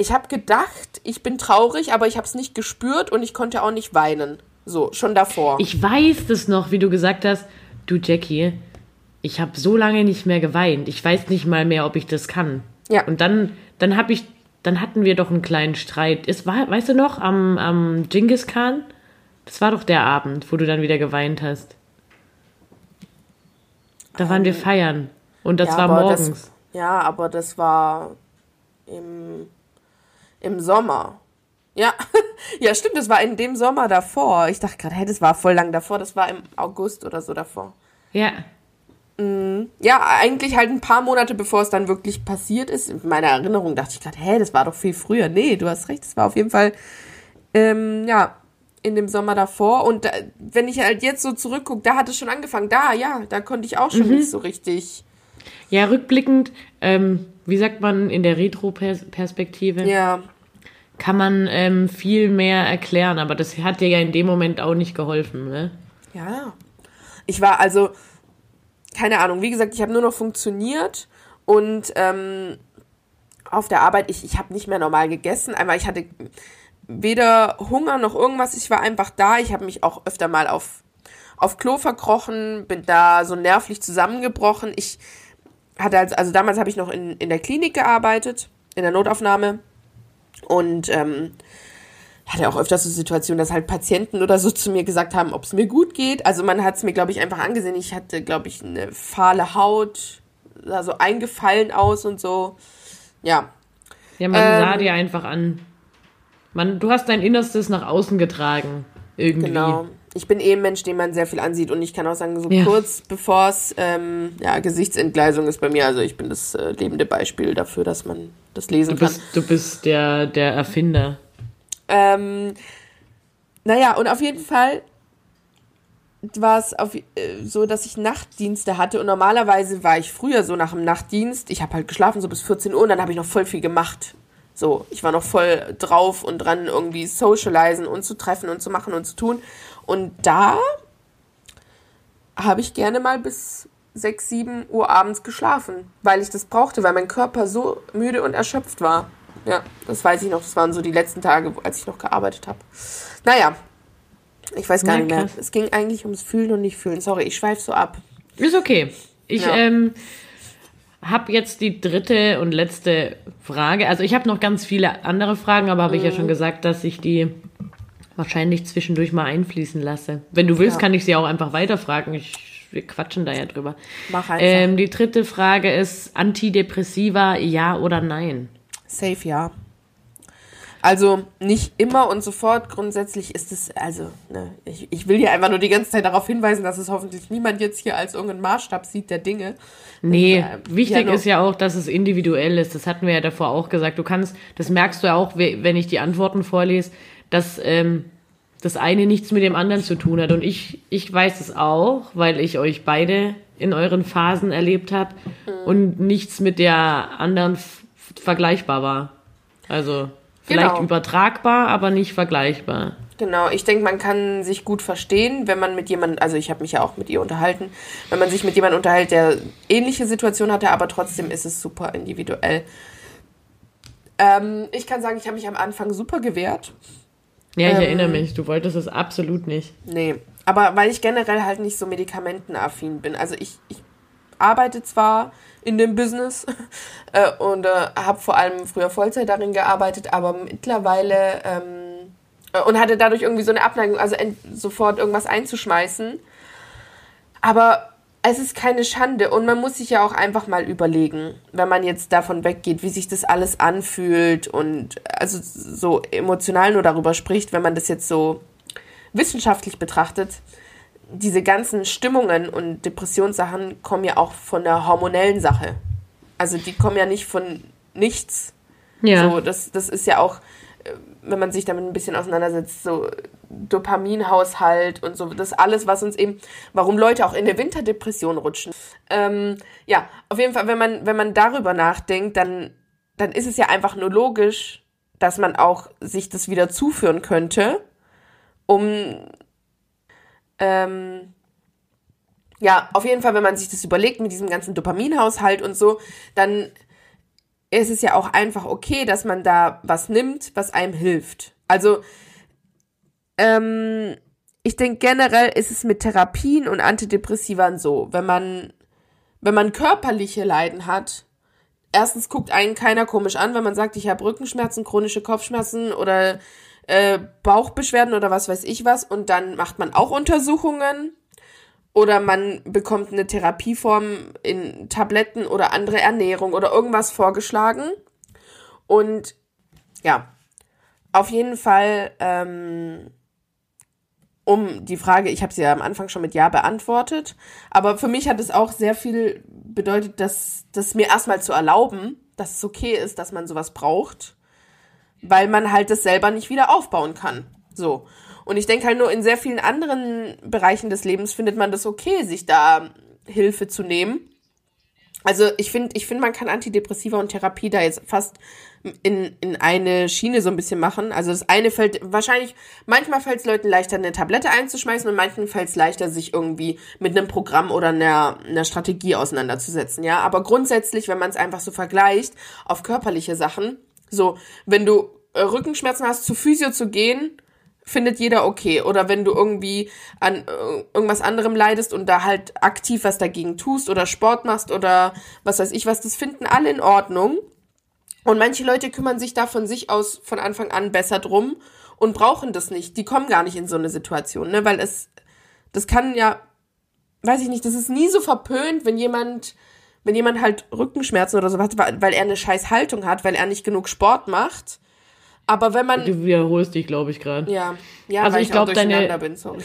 ich habe gedacht, ich bin traurig, aber ich habe es nicht gespürt und ich konnte auch nicht weinen. So, schon davor. Ich weiß das noch, wie du gesagt hast, du Jackie, ich habe so lange nicht mehr geweint. Ich weiß nicht mal mehr, ob ich das kann. Ja. Und dann, dann habe ich, dann hatten wir doch einen kleinen Streit. Es war, weißt du noch, am, am Genghis Khan? Das war doch der Abend, wo du dann wieder geweint hast. Da waren wir feiern. Und das Ja, war morgens. Das, ja, aber das war im, im Sommer. Ja, [LAUGHS] ja, stimmt, das war in dem Sommer davor. Ich dachte gerade, hey, das war voll lang davor. Das war im August oder so davor. ja. Ja, eigentlich halt ein paar Monate bevor es dann wirklich passiert ist. In meiner Erinnerung dachte ich gerade, hä, das war doch viel früher. Nee, du hast recht, das war auf jeden Fall, ähm, ja, in dem Sommer davor. Und da, wenn ich halt jetzt so zurückgucke, da hat es schon angefangen. Da, ja, da konnte ich auch schon nicht so richtig. Ja, rückblickend, ähm, wie sagt man in der Retro-Perspektive, Ja, kann man ähm, viel mehr erklären, aber das hat dir ja in dem Moment auch nicht geholfen, ne? Ja. Ich war also, keine Ahnung, wie gesagt, ich habe nur noch funktioniert und ähm, auf der Arbeit, ich, ich habe nicht mehr normal gegessen. Einmal, ich hatte weder Hunger noch irgendwas, ich war einfach da. Ich habe mich auch öfter mal auf, auf Klo verkrochen, bin da so nervlich zusammengebrochen. Ich hatte also, also damals habe ich noch in, in der Klinik gearbeitet, in der Notaufnahme und ähm, hatte auch öfters so Situationen, dass halt Patienten oder so [LAUGHS] zu mir gesagt haben, ob es mir gut geht. Also man hat es mir, glaube ich, einfach angesehen. Ich hatte, glaube ich, eine fahle Haut, sah so eingefallen aus und so. Ja, Ja, man Ähm, sah dir einfach an. Man, du hast dein Innerstes nach außen getragen. Irgendwie. genau. Ich bin eh ein Mensch, den man sehr viel ansieht und ich kann auch sagen, so Ja. kurz bevor es, ähm, ja, Gesichtsentgleisung ist bei mir, also ich bin das äh, lebende Beispiel dafür, dass man das lesen Du kann. bist, du bist der, der Erfinder. Ähm, naja, und auf jeden Fall war es auf, äh, so, dass ich Nachtdienste hatte und normalerweise war ich früher so nach dem Nachtdienst, ich habe halt geschlafen so bis 14 Uhr und dann habe ich noch voll viel gemacht. So, ich war noch voll drauf und dran, irgendwie socialisen und zu treffen und zu machen und zu tun. Und da habe ich gerne mal bis 6, 7 Uhr abends geschlafen, weil ich das brauchte, weil mein Körper so müde und erschöpft war. Ja, das weiß ich noch. Das waren so die letzten Tage, als ich noch gearbeitet habe. Naja, ich weiß gar Na, nicht mehr. krass. Es ging eigentlich ums Fühlen und nicht Fühlen. Sorry, ich schweife so ab. Ist okay. Ich Ja. ähm, habe jetzt die dritte und letzte Frage. Also ich habe noch ganz viele andere Fragen, aber habe ich ja Mhm. schon gesagt, dass ich die wahrscheinlich zwischendurch mal einfließen lasse. Wenn du willst, Ja. kann ich sie auch einfach weiterfragen. Ich, wir quatschen da ja drüber. Mach einfach. Ähm, die dritte Frage ist Antidepressiva, ja oder nein? Safe, ja. Also nicht immer und sofort. Grundsätzlich ist es, also, ne, ich, ich will hier einfach nur die ganze Zeit darauf hinweisen, dass es hoffentlich niemand jetzt hier als irgendeinen Maßstab sieht der Dinge. Nee, Das, äh, wichtig ja, ist ja auch, dass es individuell ist. Das hatten wir ja davor auch gesagt. Du kannst, das merkst du ja auch, we- wenn ich die Antworten vorlese, dass ähm, das eine nichts mit dem anderen zu tun hat. Und ich, ich weiß es auch, weil ich euch beide in euren Phasen erlebt habe und nichts mit der anderen f- vergleichbar war. Also vielleicht Genau. übertragbar, aber nicht vergleichbar. Genau, ich denke, man kann sich gut verstehen, wenn man mit jemandem, also ich habe mich ja auch mit ihr unterhalten, wenn man sich mit jemandem unterhält, der ähnliche Situation hatte, aber trotzdem ist es super individuell. Ähm, ich kann sagen, ich habe mich am Anfang super gewehrt. Ja, ich Ähm. erinnere mich. Du wolltest es absolut nicht. Nee, aber weil ich generell halt nicht so medikamentenaffin bin. Also ich, ich arbeite zwar in dem Business [LAUGHS] äh, und äh, habe vor allem früher Vollzeit darin gearbeitet, aber mittlerweile ähm, äh, und hatte dadurch irgendwie so eine Abneigung, also sofort irgendwas einzuschmeißen. Aber es ist keine Schande und man muss sich ja auch einfach mal überlegen, wenn man jetzt davon weggeht, wie sich das alles anfühlt und also so emotional nur darüber spricht, wenn man das jetzt so wissenschaftlich betrachtet, diese ganzen Stimmungen und Depressionssachen kommen ja auch von der hormonellen Sache. Also die kommen ja nicht von nichts. Ja. So, das, das ist ja auch, äh, wenn man sich damit ein bisschen auseinandersetzt, so Dopaminhaushalt und so, das alles, was uns eben, warum Leute auch in eine Winterdepression rutschen. Ähm, ja, auf jeden Fall, wenn man, wenn man darüber nachdenkt, dann, dann ist es ja einfach nur logisch, dass man auch sich das wieder zuführen könnte, um ähm, ja, auf jeden Fall, wenn man sich das überlegt mit diesem ganzen Dopaminhaushalt und so, dann ist es ja auch einfach okay, dass man da was nimmt, was einem hilft. Also, ähm, ich denke generell ist es mit Therapien und Antidepressivern so, wenn man, wenn man körperliche Leiden hat, erstens guckt einen keiner komisch an, wenn man sagt, ich habe Rückenschmerzen, chronische Kopfschmerzen oder äh, Bauchbeschwerden oder was weiß ich was. Und dann macht man auch Untersuchungen. Oder man bekommt eine Therapieform in Tabletten oder andere Ernährung oder irgendwas vorgeschlagen. Und ja, auf jeden Fall, ähm, um die Frage, ich habe sie ja am Anfang schon mit Ja beantwortet, aber für mich hat es auch sehr viel bedeutet, dass das mir erstmal zu erlauben, dass es okay ist, dass man sowas braucht, weil man halt das selber nicht wieder aufbauen kann. So. Und ich denke halt nur in sehr vielen anderen Bereichen des Lebens findet man das okay, sich da Hilfe zu nehmen. Also ich finde, ich finde, man kann Antidepressiva und Therapie da jetzt fast in, in eine Schiene so ein bisschen machen. Also das eine fällt wahrscheinlich, manchmal fällt es Leuten leichter, eine Tablette einzuschmeißen und manchen fällt es leichter, sich irgendwie mit einem Programm oder einer, einer Strategie auseinanderzusetzen, ja. Aber grundsätzlich, wenn man es einfach so vergleicht auf körperliche Sachen, so, wenn du äh, Rückenschmerzen hast, zu Physio zu gehen, findet jeder okay. Oder wenn du irgendwie an äh, irgendwas anderem leidest und da halt aktiv was dagegen tust oder Sport machst oder was weiß ich was, das finden alle in Ordnung. Und manche Leute kümmern sich da von sich aus von Anfang an besser drum und brauchen das nicht. Die kommen gar nicht in so eine Situation, ne? Weil es, das kann ja, weiß ich nicht, das ist nie so verpönt, wenn jemand, wenn jemand halt Rückenschmerzen oder so hat, weil er eine scheiß Haltung hat, weil er nicht genug Sport macht. Aber wenn man, Du wiederholst dich, glaube ich, gerade. ja, ja, Also weil ich ich, auch glaub, deine- bin, sorry.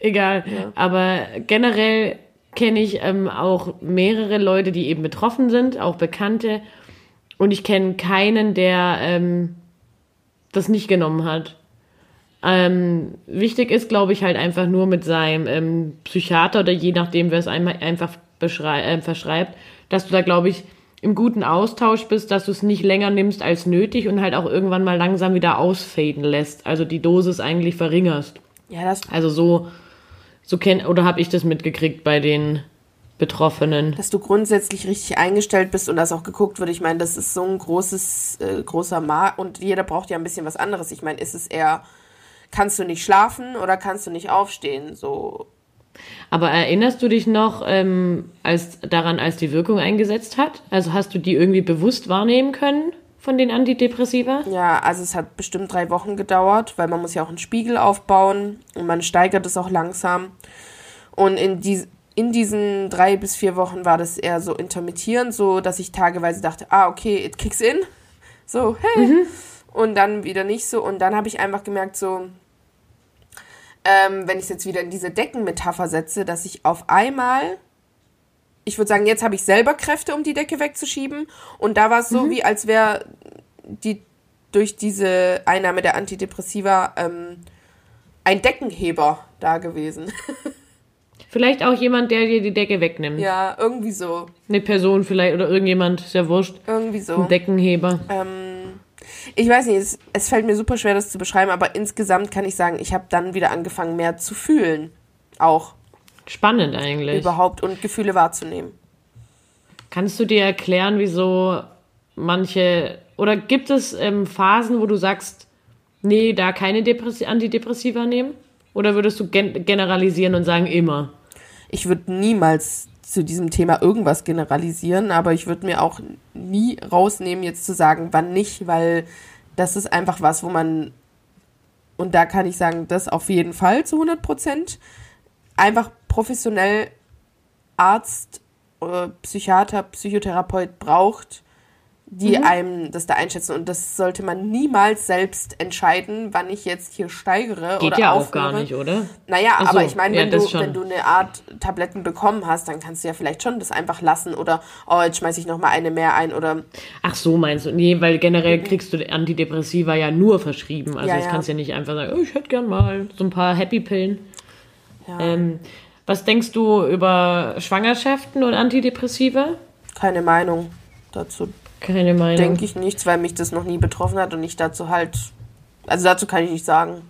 Egal. Aber generell kenne ich ähm, auch mehrere Leute, die eben betroffen sind, auch Bekannte. Und ich kenne keinen, der ähm, das nicht genommen hat. Ähm, wichtig ist, glaube ich, halt einfach nur mit seinem ähm, Psychiater oder je nachdem, wer es einmal einfach äh, verschreibt, dass du da, glaube ich, im guten Austausch bist, dass du es nicht länger nimmst als nötig und halt auch irgendwann mal langsam wieder ausfaden lässt. Also die Dosis eigentlich verringerst. Ja, das, Also so, so kenn oder habe ich das mitgekriegt bei den Betroffenen. dass du grundsätzlich richtig eingestellt bist und dass auch geguckt wird. Ich meine, das ist so ein großes, äh, großer Markt und jeder braucht ja ein bisschen was anderes. Ich meine, ist es eher, kannst du nicht schlafen oder kannst du nicht aufstehen? So, Aber erinnerst du dich noch ähm, als, daran, als die Wirkung eingesetzt hat? Also hast du die irgendwie bewusst wahrnehmen können von den Antidepressiva? ja, also es hat bestimmt drei Wochen gedauert, weil man muss ja auch einen Spiegel aufbauen und man steigert es auch langsam. Und in, die, in diesen drei bis vier Wochen war das eher so intermittierend, so dass ich tageweise dachte, ah, okay, it kicks in. So, hey. und dann wieder nicht so. Und dann habe ich einfach gemerkt, so, ähm, wenn ich es jetzt wieder in diese Deckenmetapher setze, dass ich auf einmal, ich würde sagen, jetzt habe ich selber Kräfte, um die Decke wegzuschieben. Und da war es so, mhm. wie als wäre die durch diese Einnahme der Antidepressiva ähm, ein Deckenheber da gewesen. [LAUGHS] Vielleicht auch jemand, der dir die Decke wegnimmt. Ja, irgendwie so. Eine Person vielleicht oder irgendjemand, ist ja wurscht. Irgendwie so. Ein Deckenheber. Ähm, ich weiß nicht, es, es fällt mir super schwer, das zu beschreiben, aber insgesamt kann ich sagen, ich habe dann wieder angefangen, mehr zu fühlen. Auch. Spannend eigentlich. Überhaupt und Gefühle wahrzunehmen. Kannst du dir erklären, wieso manche. Oder gibt es ähm, Phasen, wo du sagst, nee, da keine Depressi Antidepressiva nehmen? Oder würdest du gen generalisieren und sagen immer? ich würde niemals zu diesem Thema irgendwas generalisieren, aber ich würde mir auch nie rausnehmen, jetzt zu sagen, wann nicht, weil das ist einfach was, wo man, und da kann ich sagen, das auf jeden Fall zu 100 Prozent, einfach professionell Arzt, Psychiater, Psychotherapeut braucht, die mhm. einem das da einschätzen. Und das sollte man niemals selbst entscheiden, wann ich jetzt hier steigere Geht oder ja aufhöre. auch gar nicht, oder? Naja, so, aber ich meine, wenn, ja, du, wenn du eine Art Tabletten bekommen hast, dann kannst du ja vielleicht schon das einfach lassen oder, oh, jetzt schmeiße ich nochmal eine mehr ein oder... Ach so, meinst du? Nee, weil generell kriegst du Antidepressiva ja nur verschrieben. Also ja, das ja. kannst du ja nicht einfach sagen, oh, ich hätte gern mal so ein paar Happy-Pillen. Ja. Ähm, was denkst du über Schwangerschaften und Antidepressiva? Keine Meinung dazu. Keine Meinung. Denke ich nichts, weil mich das noch nie betroffen hat und ich dazu halt. Also dazu kann ich nicht sagen.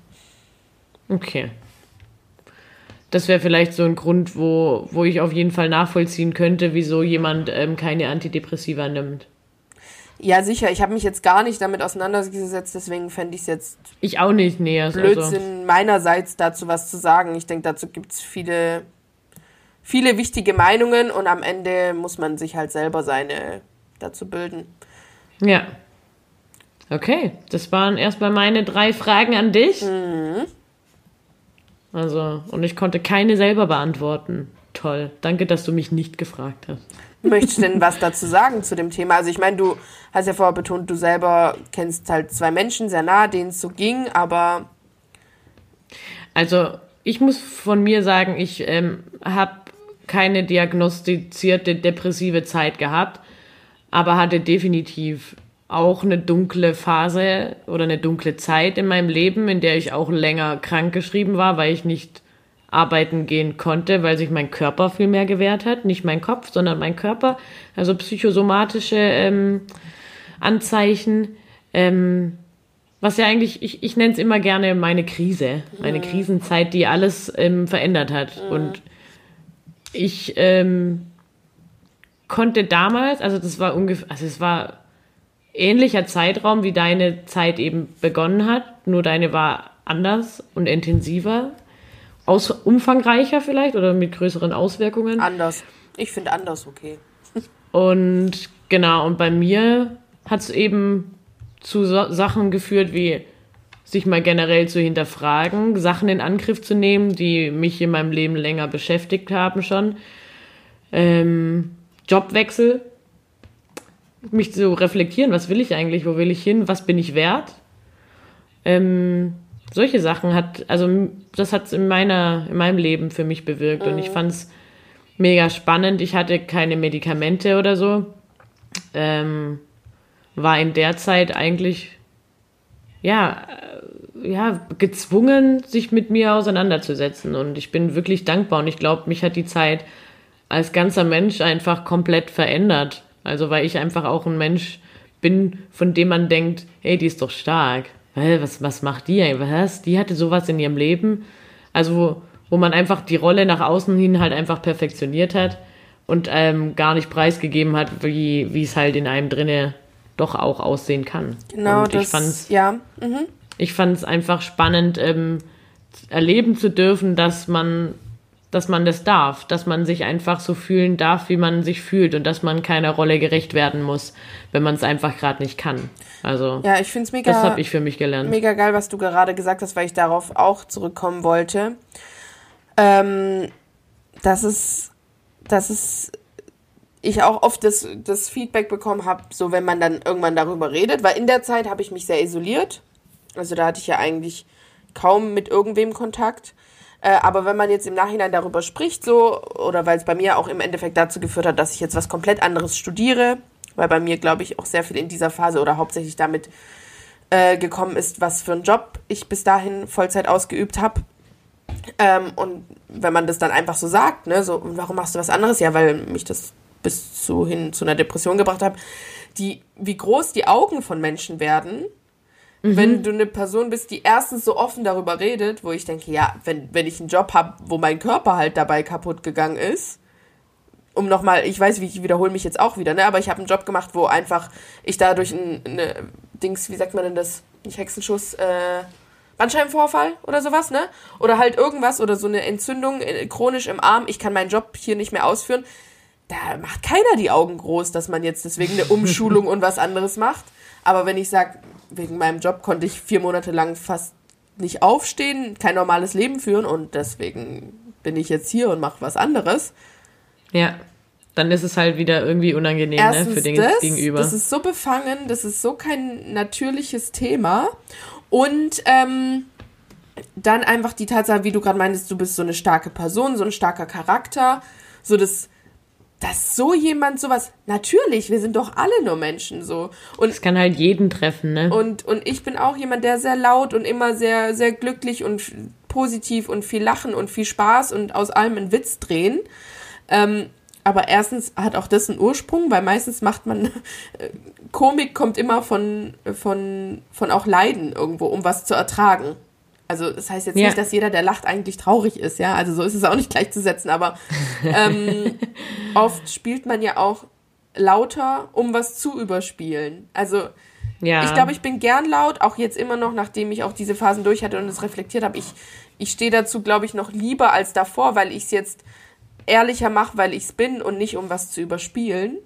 Okay. Das wäre vielleicht so ein Grund, wo, wo ich auf jeden Fall nachvollziehen könnte, wieso jemand ähm, keine Antidepressiva nimmt. Ja, sicher. Ich habe mich jetzt gar nicht damit auseinandergesetzt, deswegen fände ich es jetzt. Ich auch nicht näher. Also Blödsinn also. meinerseits dazu was zu sagen. Ich denke, dazu gibt es viele, viele wichtige Meinungen und am Ende muss man sich halt selber seine dazu bilden. Ja. Okay, das waren erstmal meine drei Fragen an dich. Mhm. Also, und ich konnte keine selber beantworten. Toll. Danke, dass du mich nicht gefragt hast. Möchtest du denn [LAUGHS] was dazu sagen zu dem Thema? Also ich meine, du hast ja vorher betont, du selber kennst halt zwei Menschen sehr nah, denen es so ging, aber... Also ich muss von mir sagen, ich ähm, habe keine diagnostizierte depressive Zeit gehabt aber hatte definitiv auch eine dunkle Phase oder eine dunkle Zeit in meinem Leben, in der ich auch länger krank geschrieben war, weil ich nicht arbeiten gehen konnte, weil sich mein Körper viel mehr gewehrt hat. Nicht mein Kopf, sondern mein Körper. Also psychosomatische ähm, Anzeichen. Ähm, was ja eigentlich, ich, ich nenne es immer gerne meine Krise, meine. Krisenzeit, die alles ähm, verändert hat. Und ich ähm, konnte damals, also das war ungefähr, also es war ähnlicher Zeitraum, wie deine Zeit eben begonnen hat, nur deine war anders und intensiver, aus, umfangreicher vielleicht oder mit größeren Auswirkungen. Anders. Ich finde anders okay. und genau, und bei mir hat es eben zu so Sachen geführt wie sich mal generell zu hinterfragen, Sachen in Angriff zu nehmen, die mich in meinem Leben länger beschäftigt haben schon. Ähm, Jobwechsel, mich zu reflektieren, was will ich eigentlich, wo will ich hin, was bin ich wert. Ähm, solche Sachen hat, also das hat es in meiner, in meinem Leben für mich bewirkt mhm. und ich mhm. fand es mega spannend. Ich hatte keine Medikamente oder so. Ähm, war in der Zeit eigentlich ja, äh, ja, gezwungen, sich mit mir auseinanderzusetzen. Und ich bin wirklich dankbar und ich glaube, mich hat die Zeit als ganzer Mensch einfach komplett verändert. Also weil ich einfach auch ein Mensch bin, von dem man denkt, hey, die ist doch stark. Was, was macht die? Was? Die hatte sowas in ihrem Leben. Also wo, wo man einfach die Rolle nach außen hin halt einfach perfektioniert hat und ähm, gar nicht preisgegeben hat, wie, wie es halt in einem drinne doch auch aussehen kann. Genau, und das, ich fand's, ja. Mhm. Ich fand es einfach spannend, ähm, erleben zu dürfen, dass man dass man das darf, dass man sich einfach so fühlen darf, wie man sich fühlt und dass man keiner Rolle gerecht werden muss, wenn man es einfach gerade nicht kann. Also ja, ich finde es mega. Das habe ich für mich gelernt. Mega geil, was du gerade gesagt hast, weil ich darauf auch zurückkommen wollte. Ähm, das ist, das ist ich auch oft das, das Feedback bekommen habe, so wenn man dann irgendwann darüber redet, weil in der Zeit habe ich mich sehr isoliert. Also da hatte ich ja eigentlich kaum mit irgendwem Kontakt. Äh, aber wenn man jetzt im Nachhinein darüber spricht, so, oder weil es bei mir auch im Endeffekt dazu geführt hat, dass ich jetzt was komplett anderes studiere, weil bei mir, glaube ich, auch sehr viel in dieser Phase oder hauptsächlich damit äh, gekommen ist, was für einen Job ich bis dahin Vollzeit ausgeübt habe. Ähm, und wenn man das dann einfach so sagt, ne, so, warum machst du was anderes? Ja, weil mich das bis zu hin zu einer Depression gebracht hat, die, wie groß die Augen von Menschen werden, mhm. wenn du eine Person bist, die erstens so offen darüber redet, wo ich denke, ja, wenn, wenn ich einen Job habe, wo mein Körper halt dabei kaputt gegangen ist, um nochmal, ich weiß, wie ich wiederhole mich jetzt auch wieder, ne, aber ich habe einen Job gemacht, wo einfach ich dadurch ein, eine Dings, wie sagt man denn das, nicht Hexenschuss, äh, Bandscheibenvorfall oder sowas, ne? Oder halt irgendwas oder so eine Entzündung äh, chronisch im Arm, ich kann meinen Job hier nicht mehr ausführen da macht keiner die Augen groß, dass man jetzt deswegen eine Umschulung und was anderes macht. Aber wenn ich sage, wegen meinem Job konnte ich vier Monate lang fast nicht aufstehen, kein normales Leben führen und deswegen bin ich jetzt hier und mache was anderes. Ja, dann ist es halt wieder irgendwie unangenehm ne, für den das, Gegenüber. Das ist so befangen, das ist so kein natürliches Thema. Und ähm, dann einfach die Tatsache, wie du gerade meintest, du bist so eine starke Person, so ein starker Charakter, so das dass so jemand sowas, natürlich, wir sind doch alle nur Menschen so. Und es kann halt jeden treffen, ne? Und, und ich bin auch jemand, der sehr laut und immer sehr, sehr glücklich und positiv und viel lachen und viel Spaß und aus allem einen Witz drehen. Ähm, aber erstens hat auch das einen Ursprung, weil meistens macht man, [LAUGHS] Komik kommt immer von, von, von auch Leiden irgendwo, um was zu ertragen. Also das heißt jetzt ja. nicht, dass jeder, der lacht, eigentlich traurig ist, ja. Also so ist es auch nicht gleichzusetzen, aber ähm, [LAUGHS] oft spielt man ja auch lauter, um was zu überspielen. Also ja. ich glaube, ich bin gern laut, auch jetzt immer noch, nachdem ich auch diese Phasen durch hatte und es reflektiert habe. Ich, ich stehe dazu, glaube ich, noch lieber als davor, weil ich es jetzt ehrlicher mache, weil ich es bin und nicht um was zu überspielen.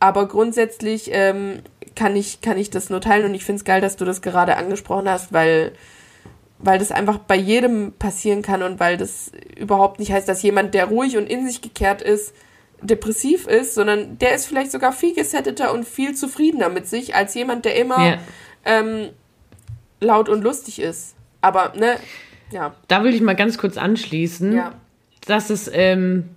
Aber grundsätzlich ähm, kann, ich, kann ich das nur teilen und ich finde es geil, dass du das gerade angesprochen hast, weil weil das einfach bei jedem passieren kann und weil das überhaupt nicht heißt, dass jemand, der ruhig und in sich gekehrt ist, depressiv ist, sondern der ist vielleicht sogar viel gesetteter und viel zufriedener mit sich als jemand, der immer ja. ähm, laut und lustig ist. Aber, ne, ja. Da will ich mal ganz kurz anschließen, ja. dass es, ähm,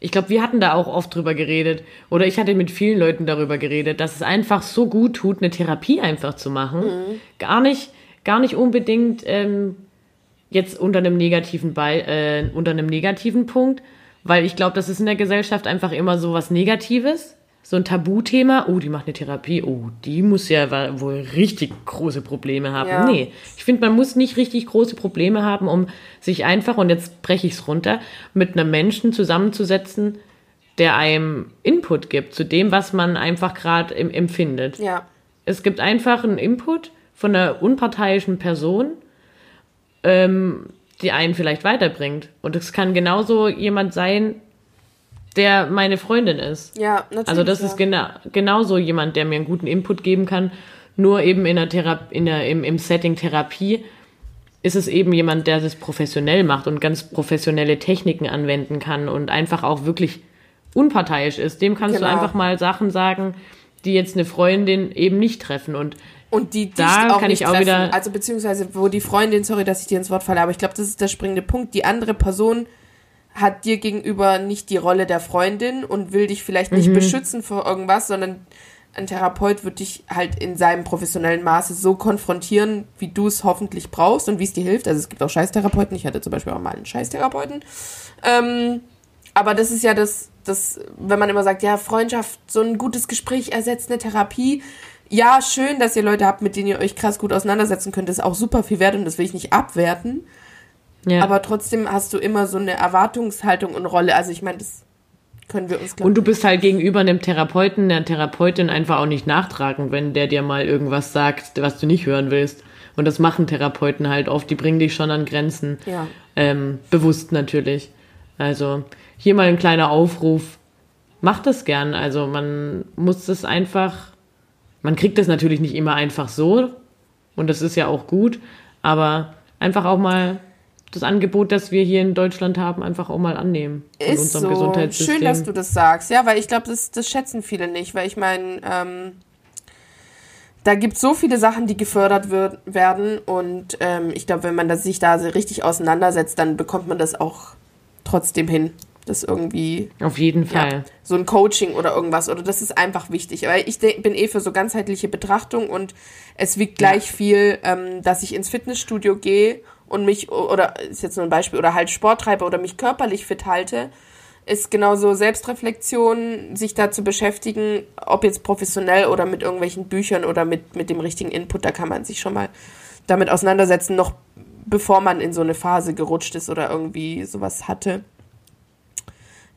ich glaube, wir hatten da auch oft drüber geredet, oder ich hatte mit vielen Leuten darüber geredet, dass es einfach so gut tut, eine Therapie einfach zu machen. Mhm. Gar nicht gar nicht unbedingt ähm, jetzt unter einem negativen Be äh, unter einem negativen Punkt, weil ich glaube, das ist in der Gesellschaft einfach immer so was Negatives, so ein Tabuthema. Oh, die macht eine Therapie. Oh, die muss ja wohl richtig große Probleme haben. Ja. Nee, ich finde, man muss nicht richtig große Probleme haben, um sich einfach und jetzt breche ich es runter mit einem Menschen zusammenzusetzen, der einem Input gibt zu dem, was man einfach gerade empfindet. Ja. Es gibt einfach einen Input von einer unparteiischen Person, ähm, die einen vielleicht weiterbringt. Und es kann genauso jemand sein, der meine Freundin ist. Ja, natürlich. Also das ja. ist gena genauso jemand, der mir einen guten Input geben kann. Nur eben in der Thera in der, im, im Setting Therapie ist es eben jemand, der das professionell macht und ganz professionelle Techniken anwenden kann und einfach auch wirklich unparteiisch ist. Dem kannst genau. du einfach mal Sachen sagen, die jetzt eine Freundin eben nicht treffen. Und und die dich da auch nicht treffen. Auch also beziehungsweise wo die Freundin, sorry, dass ich dir ins Wort falle, aber ich glaube, das ist der springende Punkt. Die andere Person hat dir gegenüber nicht die Rolle der Freundin und will dich vielleicht nicht mhm. beschützen vor irgendwas, sondern ein Therapeut wird dich halt in seinem professionellen Maße so konfrontieren, wie du es hoffentlich brauchst und wie es dir hilft. Also es gibt auch Scheißtherapeuten. Ich hatte zum Beispiel auch mal einen Scheißtherapeuten. Ähm, aber das ist ja das, das, wenn man immer sagt, ja, Freundschaft, so ein gutes Gespräch ersetzt eine Therapie ja, schön, dass ihr Leute habt, mit denen ihr euch krass gut auseinandersetzen könnt. Das ist auch super viel wert und das will ich nicht abwerten. Ja. Aber trotzdem hast du immer so eine Erwartungshaltung und Rolle. Also ich meine, das können wir uns Und du bist halt gegenüber einem Therapeuten, einer Therapeutin einfach auch nicht nachtragen, wenn der dir mal irgendwas sagt, was du nicht hören willst. Und das machen Therapeuten halt oft. Die bringen dich schon an Grenzen. Ja. Ähm, bewusst natürlich. Also hier mal ein kleiner Aufruf. Macht das gern. Also man muss das einfach man kriegt das natürlich nicht immer einfach so und das ist ja auch gut, aber einfach auch mal das Angebot, das wir hier in Deutschland haben, einfach auch mal annehmen. Ist so. Schön, dass du das sagst. Ja, weil ich glaube, das, das schätzen viele nicht. Weil ich meine, ähm, da gibt es so viele Sachen, die gefördert wird, werden. Und ähm, ich glaube, wenn man das, sich da so richtig auseinandersetzt, dann bekommt man das auch trotzdem hin. Das irgendwie. Auf jeden Fall. Ja, so ein Coaching oder irgendwas. Oder das ist einfach wichtig. Weil ich bin eh für so ganzheitliche Betrachtung und es wiegt gleich ja. viel, ähm, dass ich ins Fitnessstudio gehe und mich, oder ist jetzt nur ein Beispiel, oder halt Sport treibe oder mich körperlich fit halte, ist genauso Selbstreflexion, sich da zu beschäftigen, ob jetzt professionell oder mit irgendwelchen Büchern oder mit, mit dem richtigen Input, da kann man sich schon mal damit auseinandersetzen, noch bevor man in so eine Phase gerutscht ist oder irgendwie sowas hatte.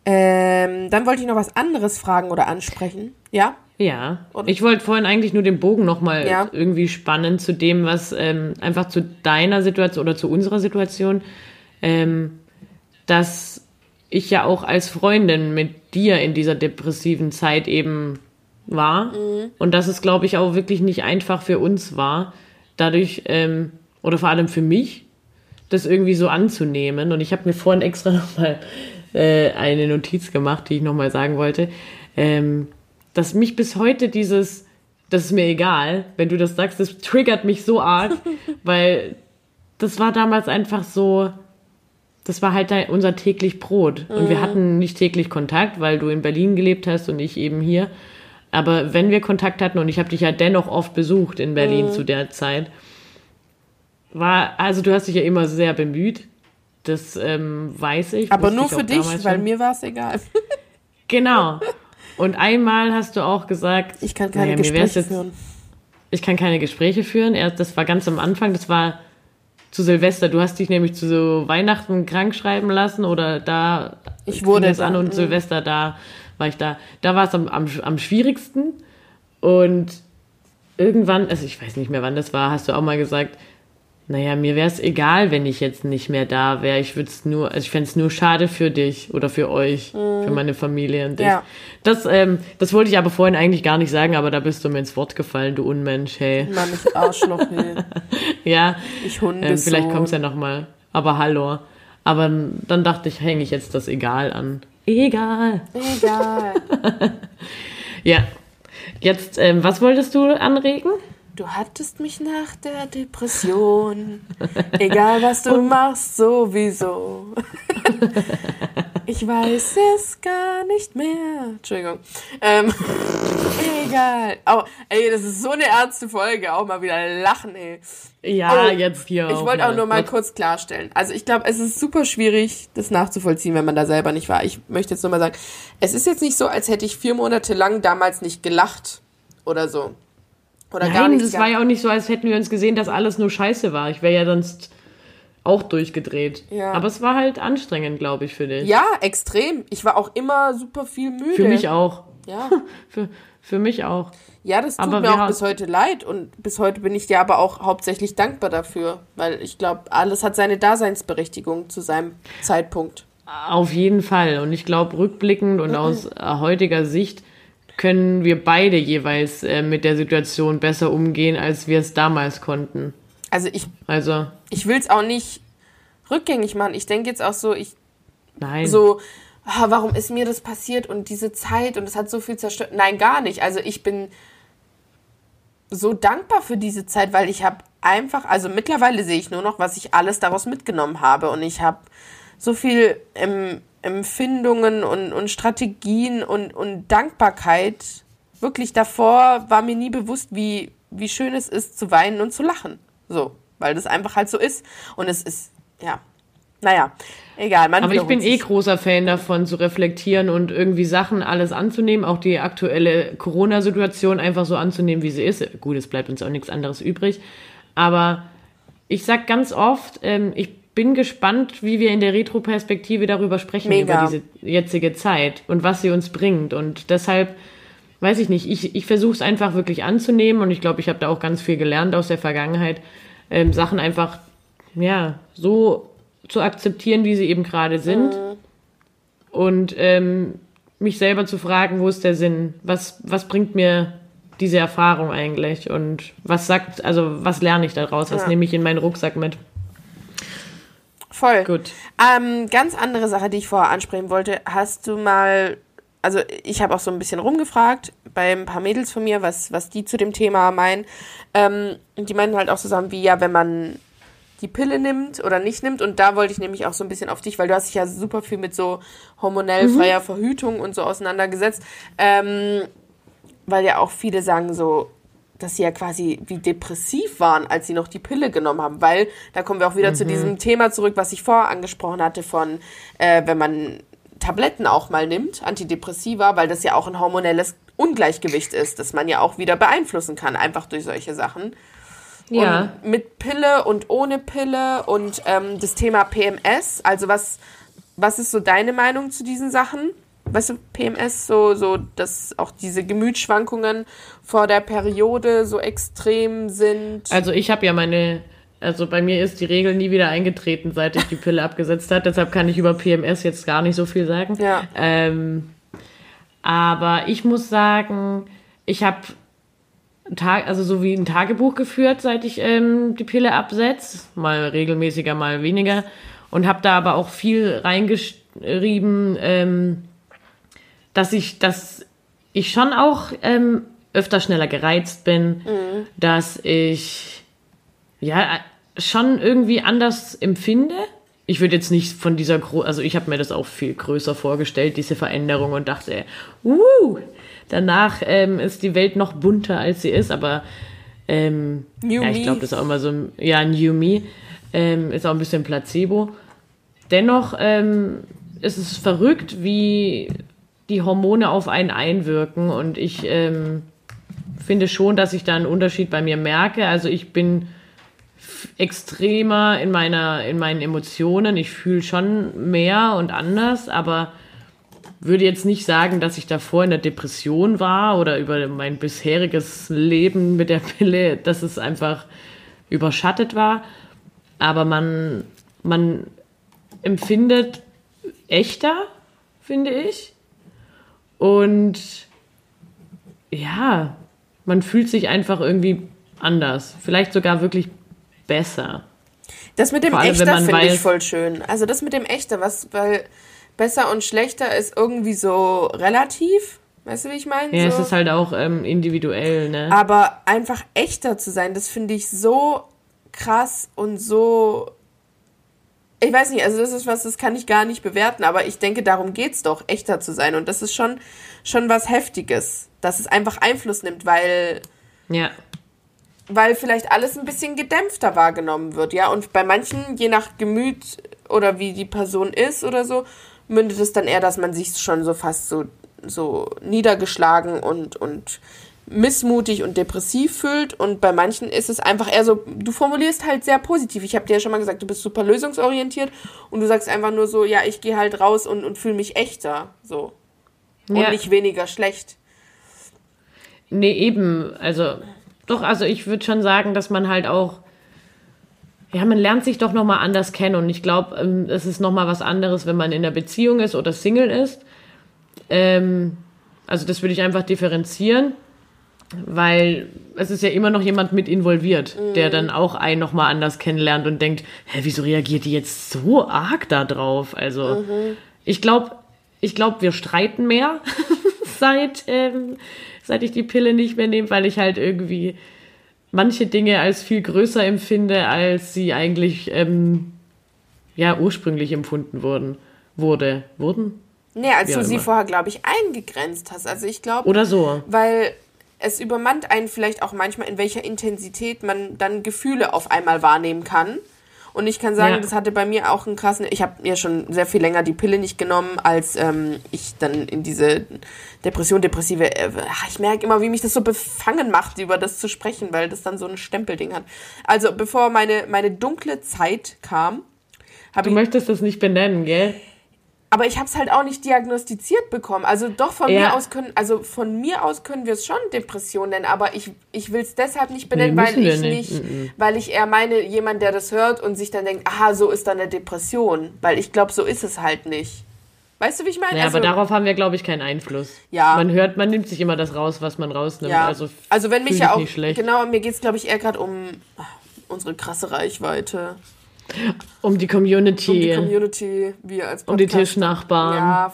Ähm, dann wollte ich noch was anderes fragen oder ansprechen. Ja? Ja. Oder? Ich wollte vorhin eigentlich nur den Bogen nochmal ja. irgendwie spannen zu dem, was ähm, einfach zu deiner Situation oder zu unserer Situation, ähm, dass ich ja auch als Freundin mit dir in dieser depressiven Zeit eben war. Mhm. Und dass es, glaube ich, auch wirklich nicht einfach für uns war, dadurch, ähm, oder vor allem für mich, das irgendwie so anzunehmen. Und ich habe mir vorhin extra nochmal äh, eine Notiz gemacht, die ich nochmal sagen wollte, ähm, dass mich bis heute dieses, das ist mir egal, wenn du das sagst, das triggert mich so arg, [LAUGHS] weil das war damals einfach so, das war halt unser täglich Brot. Und wir mhm. hatten nicht täglich Kontakt, weil du in Berlin gelebt hast und ich eben hier. Aber wenn wir Kontakt hatten und ich habe dich ja dennoch oft besucht in Berlin mhm. zu der Zeit, war, also du hast dich ja immer sehr bemüht. Das ähm, weiß ich. Aber nur für dich, weil mir war es egal. [LAUGHS] genau. Und einmal hast du auch gesagt, ich kann keine naja, Gespräche jetzt, führen. Ich kann keine Gespräche führen. Das war ganz am Anfang, das war zu Silvester. Du hast dich nämlich zu so Weihnachten krank schreiben lassen oder da ich wurde es an und mh. Silvester da war ich da. Da war es am, am, am schwierigsten und irgendwann, also ich weiß nicht mehr wann das war, hast du auch mal gesagt, naja, mir wäre es egal, wenn ich jetzt nicht mehr da wäre. Ich würde es nur, also ich fände es nur schade für dich oder für euch, mhm. für meine Familie und dich. Ja. Das, ähm, das wollte ich aber vorhin eigentlich gar nicht sagen, aber da bist du mir ins Wort gefallen, du Unmensch, hey. Mann, ich Arschloch, hey. [LAUGHS] ja. Ich Hunde. Ähm, vielleicht kommt es ja nochmal. Aber hallo. Aber dann dachte ich, hänge ich jetzt das Egal an. Egal. Egal. [LAUGHS] ja. Jetzt, ähm, was wolltest du anregen? Du hattest mich nach der Depression. Egal was du machst, sowieso. ich weiß es gar nicht mehr. Entschuldigung. Ähm, egal. Oh, ey, das ist so eine ernste Folge. Auch mal wieder lachen, ey. Ja, oh, jetzt hier. Ich wollte auch nur mal kurz klarstellen. Also ich glaube, es ist super schwierig, das nachzuvollziehen, wenn man da selber nicht war. Ich möchte jetzt nur mal sagen, es ist jetzt nicht so, als hätte ich vier Monate lang damals nicht gelacht oder so. Oder Nein, gar nichts. Das war ja auch nicht so, als hätten wir uns gesehen, dass alles nur scheiße war. Ich wäre ja sonst auch durchgedreht. Ja. Aber es war halt anstrengend, glaube ich, für dich. Ja, extrem. Ich war auch immer super viel müde. Für mich auch. Ja. [LAUGHS] für, für mich auch. Ja, das tut aber mir auch bis heute leid und bis heute bin ich dir aber auch hauptsächlich dankbar dafür, weil ich glaube, alles hat seine Daseinsberechtigung zu seinem Zeitpunkt. Auf jeden Fall. Und ich glaube, rückblickend und mhm. aus heutiger Sicht können wir beide jeweils äh, mit der Situation besser umgehen, als wir es damals konnten. Also ich, also. ich will es auch nicht rückgängig machen. Ich denke jetzt auch so, ich Nein. so, oh, warum ist mir das passiert und diese Zeit und es hat so viel zerstört. Nein, gar nicht. Also ich bin so dankbar für diese Zeit, weil ich habe einfach, also mittlerweile sehe ich nur noch, was ich alles daraus mitgenommen habe und ich habe so viel im Empfindungen und, und Strategien und, und Dankbarkeit. Wirklich davor war mir nie bewusst, wie, wie schön es ist, zu weinen und zu lachen. So, weil das einfach halt so ist. Und es ist, ja, naja, egal. Man Aber ich bin eh großer Fan davon, zu reflektieren und irgendwie Sachen alles anzunehmen, auch die aktuelle Corona-Situation einfach so anzunehmen, wie sie ist. Gut, es bleibt uns auch nichts anderes übrig. Aber ich sag ganz oft, ähm, ich bin gespannt, wie wir in der Retroperspektive darüber sprechen, Mega. über diese jetzige Zeit und was sie uns bringt. Und deshalb, weiß ich nicht, ich, ich versuche es einfach wirklich anzunehmen und ich glaube, ich habe da auch ganz viel gelernt aus der Vergangenheit, ähm, Sachen einfach, ja, so zu akzeptieren, wie sie eben gerade sind. Mhm. Und ähm, mich selber zu fragen, wo ist der Sinn? Was, was bringt mir diese Erfahrung eigentlich? Und was sagt, also was lerne ich daraus? Was ja. nehme ich in meinen Rucksack mit? Voll. Gut. Ähm, ganz andere Sache, die ich vorher ansprechen wollte. Hast du mal, also ich habe auch so ein bisschen rumgefragt bei ein paar Mädels von mir, was, was die zu dem Thema meinen. Ähm, die meinen halt auch so Sachen wie, ja, wenn man die Pille nimmt oder nicht nimmt. Und da wollte ich nämlich auch so ein bisschen auf dich, weil du hast dich ja super viel mit so hormonell mhm. freier Verhütung und so auseinandergesetzt. Ähm, weil ja auch viele sagen so, dass sie ja quasi wie depressiv waren, als sie noch die Pille genommen haben, weil da kommen wir auch wieder mhm. zu diesem Thema zurück, was ich vorher angesprochen hatte von, äh, wenn man Tabletten auch mal nimmt, Antidepressiva, weil das ja auch ein hormonelles Ungleichgewicht ist, das man ja auch wieder beeinflussen kann, einfach durch solche Sachen. Ja. Und mit Pille und ohne Pille und ähm, das Thema PMS, also was, was ist so deine Meinung zu diesen Sachen? Weißt du, PMS, so, so, dass auch diese Gemütsschwankungen vor der Periode so extrem sind. Also ich habe ja meine, also bei mir ist die Regel nie wieder eingetreten, seit ich die Pille abgesetzt habe. Deshalb kann ich über PMS jetzt gar nicht so viel sagen. Ja. Ähm, aber ich muss sagen, ich habe Tag, also so wie ein Tagebuch geführt, seit ich ähm, die Pille absetze, mal regelmäßiger, mal weniger, und habe da aber auch viel reingeschrieben. Ähm, dass ich, dass ich schon auch ähm, öfter schneller gereizt bin, mhm. dass ich ja schon irgendwie anders empfinde. Ich würde jetzt nicht von dieser, Gro also ich habe mir das auch viel größer vorgestellt, diese Veränderung und dachte, uh, danach ähm, ist die Welt noch bunter als sie ist, aber ähm, ja, ich glaube, das ist auch immer so, ja, New Me, ähm, ist auch ein bisschen Placebo. Dennoch ähm, ist es verrückt, wie die Hormone auf einen einwirken. Und ich ähm, finde schon, dass ich da einen Unterschied bei mir merke. Also ich bin extremer in meiner in meinen Emotionen. Ich fühle schon mehr und anders, aber würde jetzt nicht sagen, dass ich davor in der Depression war oder über mein bisheriges Leben mit der Pille, dass es einfach überschattet war. Aber man, man empfindet echter, finde ich. Und ja, man fühlt sich einfach irgendwie anders. Vielleicht sogar wirklich besser. Das mit dem allem, Echter finde ich voll schön. Also das mit dem Echter, was, weil besser und schlechter ist irgendwie so relativ. Weißt du, wie ich meine? Ja, so. es ist halt auch ähm, individuell, ne? Aber einfach echter zu sein, das finde ich so krass und so ich weiß nicht, also das ist was, das kann ich gar nicht bewerten, aber ich denke, darum geht's doch, echter zu sein. Und das ist schon, schon was Heftiges, dass es einfach Einfluss nimmt, weil. Ja. Weil vielleicht alles ein bisschen gedämpfter wahrgenommen wird, ja. Und bei manchen, je nach Gemüt oder wie die Person ist oder so, mündet es dann eher, dass man sich schon so fast so, so niedergeschlagen und, und missmutig und depressiv fühlt und bei manchen ist es einfach eher so, du formulierst halt sehr positiv. Ich habe dir ja schon mal gesagt, du bist super lösungsorientiert und du sagst einfach nur so, ja, ich gehe halt raus und, und fühle mich echter, so. Und ja. nicht weniger schlecht. Nee, eben, also doch, also ich würde schon sagen, dass man halt auch ja, man lernt sich doch nochmal anders kennen und ich glaube, ähm, es ist nochmal was anderes, wenn man in einer Beziehung ist oder Single ist. Ähm, also das würde ich einfach differenzieren weil es ist ja immer noch jemand mit involviert, mhm. der dann auch einen nochmal anders kennenlernt und denkt, hä, wieso reagiert die jetzt so arg da drauf? Also mhm. ich glaube, ich glaube, wir streiten mehr [LAUGHS] seit, ähm, seit ich die Pille nicht mehr nehme, weil ich halt irgendwie manche Dinge als viel größer empfinde, als sie eigentlich ähm, ja ursprünglich empfunden wurden. Wurde. Wurden? Nee, als ja, du sie vorher, glaube ich, eingegrenzt hast. Also ich glaube. Oder so. Weil es übermannt einen vielleicht auch manchmal, in welcher Intensität man dann Gefühle auf einmal wahrnehmen kann. Und ich kann sagen, ja. das hatte bei mir auch einen krassen. Ich habe mir schon sehr viel länger die Pille nicht genommen, als ähm, ich dann in diese Depression, depressive. Äh, ich merke immer, wie mich das so befangen macht, über das zu sprechen, weil das dann so ein Stempelding hat. Also bevor meine meine dunkle Zeit kam, habe ich. Du möchtest das nicht benennen, gell? Aber ich habe es halt auch nicht diagnostiziert bekommen. Also doch von ja. mir aus können, also von mir aus können wir es schon Depression nennen, aber ich, ich will es deshalb nicht benennen, nee, weil ich nicht, nicht mhm. weil ich eher meine, jemand, der das hört und sich dann denkt, aha, so ist dann eine Depression. Weil ich glaube, so ist es halt nicht. Weißt du, wie ich meine? Ja, also, aber darauf haben wir, glaube ich, keinen Einfluss. Ja. Man hört, man nimmt sich immer das raus, was man rausnimmt. Ja. Also, also wenn mich ja auch, genau, mir geht es, glaube ich, eher gerade um unsere krasse Reichweite. Um die Community. Um die Community, wir als Podcast. Um die Tischnachbarn. Ja,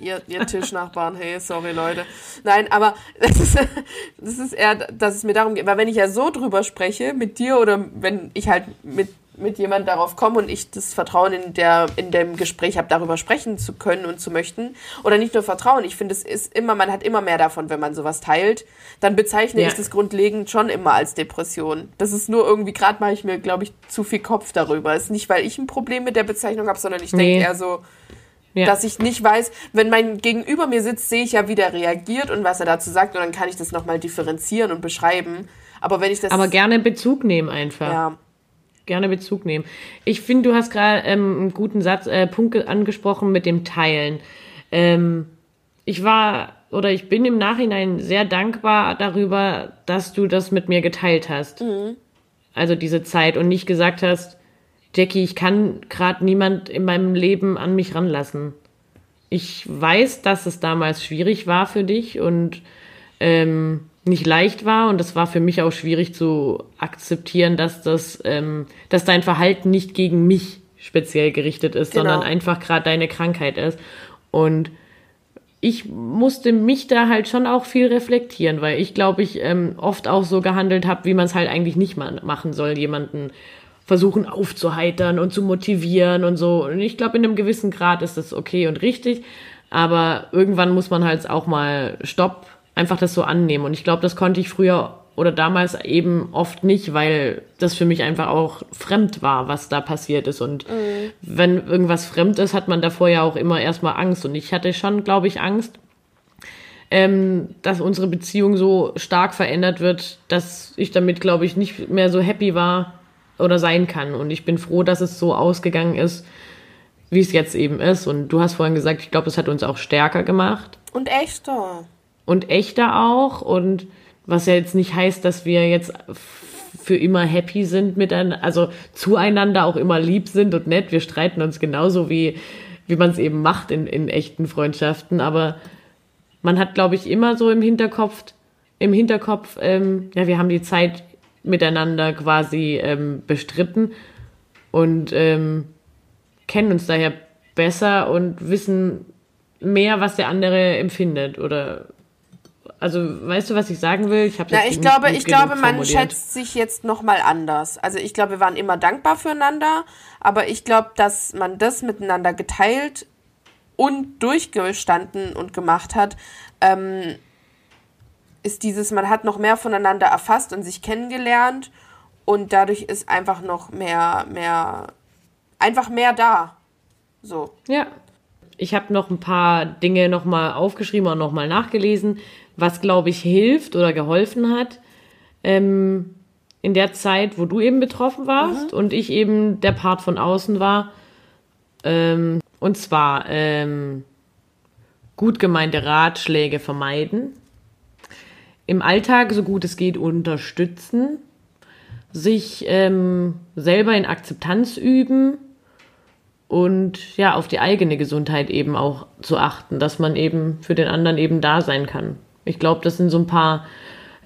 ihr, ihr Tischnachbarn, hey, sorry Leute. Nein, aber [LAUGHS] das ist, das ist eher, dass es mir darum geht, weil wenn ich ja so drüber spreche mit dir oder wenn ich halt mit mit jemand darauf komme und ich das Vertrauen in der in dem Gespräch habe, darüber sprechen zu können und zu möchten oder nicht nur Vertrauen. Ich finde, es ist immer, man hat immer mehr davon, wenn man sowas teilt. Dann bezeichne ja. ich das grundlegend schon immer als Depression. Das ist nur irgendwie gerade mache ich mir, glaube ich, zu viel Kopf darüber. Ist nicht, weil ich ein Problem mit der Bezeichnung habe, sondern ich nee. denke eher so, ja. Dass ich nicht weiß, wenn mein Gegenüber mir sitzt, sehe ich ja, wie der reagiert und was er dazu sagt und dann kann ich das nochmal differenzieren und beschreiben. Aber wenn ich das. Aber gerne Bezug nehmen einfach. Ja. Gerne Bezug nehmen. Ich finde, du hast gerade ähm, einen guten Satz, äh, Punkt angesprochen mit dem Teilen. Ähm, ich war oder ich bin im Nachhinein sehr dankbar darüber, dass du das mit mir geteilt hast. Mhm. Also diese Zeit und nicht gesagt hast, Jackie, ich kann gerade niemand in meinem Leben an mich ranlassen. Ich weiß, dass es damals schwierig war für dich und ähm, nicht leicht war und das war für mich auch schwierig zu akzeptieren, dass das, ähm, dass dein Verhalten nicht gegen mich speziell gerichtet ist, genau. sondern einfach gerade deine Krankheit ist. Und ich musste mich da halt schon auch viel reflektieren, weil ich glaube, ich ähm, oft auch so gehandelt habe, wie man es halt eigentlich nicht machen soll, jemanden versuchen aufzuheitern und zu motivieren und so. Und ich glaube, in einem gewissen Grad ist das okay und richtig. Aber irgendwann muss man halt auch mal Stopp, einfach das so annehmen. Und ich glaube, das konnte ich früher oder damals eben oft nicht, weil das für mich einfach auch fremd war, was da passiert ist. Und mhm. wenn irgendwas fremd ist, hat man davor ja auch immer erstmal Angst. Und ich hatte schon, glaube ich, Angst, ähm, dass unsere Beziehung so stark verändert wird, dass ich damit, glaube ich, nicht mehr so happy war, oder sein kann. Und ich bin froh, dass es so ausgegangen ist, wie es jetzt eben ist. Und du hast vorhin gesagt, ich glaube, es hat uns auch stärker gemacht. Und echter. Und echter auch. Und was ja jetzt nicht heißt, dass wir jetzt für immer happy sind miteinander, also zueinander auch immer lieb sind und nett. Wir streiten uns genauso wie, wie man es eben macht in, in echten Freundschaften. Aber man hat, glaube ich, immer so im Hinterkopf, im Hinterkopf, ähm, ja, wir haben die Zeit miteinander quasi ähm, bestritten und ähm, kennen uns daher besser und wissen mehr, was der andere empfindet oder also weißt du, was ich sagen will? Ich habe ich glaube, ich glaube, man formuliert. schätzt sich jetzt noch mal anders. Also ich glaube, wir waren immer dankbar füreinander, aber ich glaube, dass man das miteinander geteilt und durchgestanden und gemacht hat, ähm, ist dieses, man hat noch mehr voneinander erfasst und sich kennengelernt und dadurch ist einfach noch mehr, mehr, einfach mehr da. So. Ja. Ich habe noch ein paar Dinge nochmal aufgeschrieben und nochmal nachgelesen, was, glaube ich, hilft oder geholfen hat. Ähm, in der Zeit, wo du eben betroffen warst mhm. und ich eben der Part von außen war. Ähm, und zwar ähm, gut gemeinte Ratschläge vermeiden im Alltag so gut es geht unterstützen, sich ähm, selber in Akzeptanz üben und ja, auf die eigene Gesundheit eben auch zu achten, dass man eben für den anderen eben da sein kann. Ich glaube, das sind so ein paar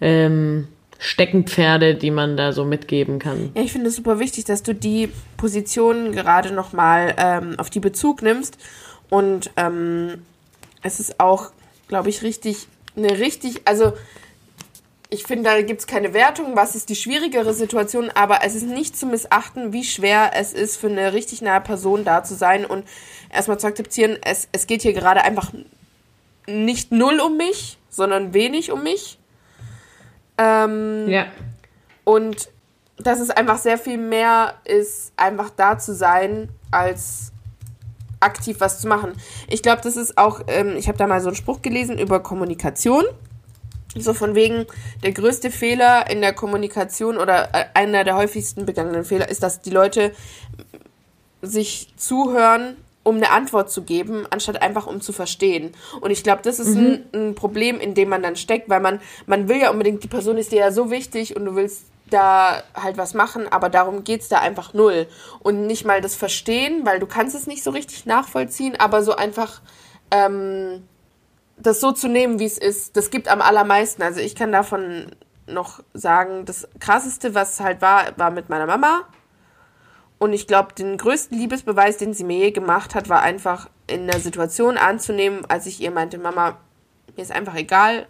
ähm, Steckenpferde, die man da so mitgeben kann. Ja, ich finde es super wichtig, dass du die Positionen gerade nochmal ähm, auf die Bezug nimmst. Und ähm, es ist auch, glaube ich, richtig, eine richtig, also ich finde, da gibt es keine Wertung, was ist die schwierigere Situation, aber es ist nicht zu missachten, wie schwer es ist, für eine richtig nahe Person da zu sein und erstmal zu akzeptieren, es, es geht hier gerade einfach nicht null um mich, sondern wenig um mich. Ähm, ja. Und dass es einfach sehr viel mehr ist, einfach da zu sein, als aktiv was zu machen. Ich glaube, das ist auch, ähm, ich habe da mal so einen Spruch gelesen über Kommunikation. So von wegen, der größte Fehler in der Kommunikation oder äh, einer der häufigsten begangenen Fehler ist, dass die Leute sich zuhören, um eine Antwort zu geben, anstatt einfach um zu verstehen. Und ich glaube, das ist mhm. ein, ein, Problem, in dem man dann steckt, weil man, man will ja unbedingt, die Person ist dir ja so wichtig und du willst da halt was machen, aber darum geht's da einfach null. Und nicht mal das Verstehen, weil du kannst es nicht so richtig nachvollziehen, aber so einfach ähm, das so zu nehmen, wie es ist, das gibt am allermeisten. Also ich kann davon noch sagen, das krasseste, was halt war, war mit meiner Mama. Und ich glaube, den größten Liebesbeweis, den sie mir je gemacht hat, war einfach in der Situation anzunehmen, als ich ihr meinte, Mama, mir ist einfach egal,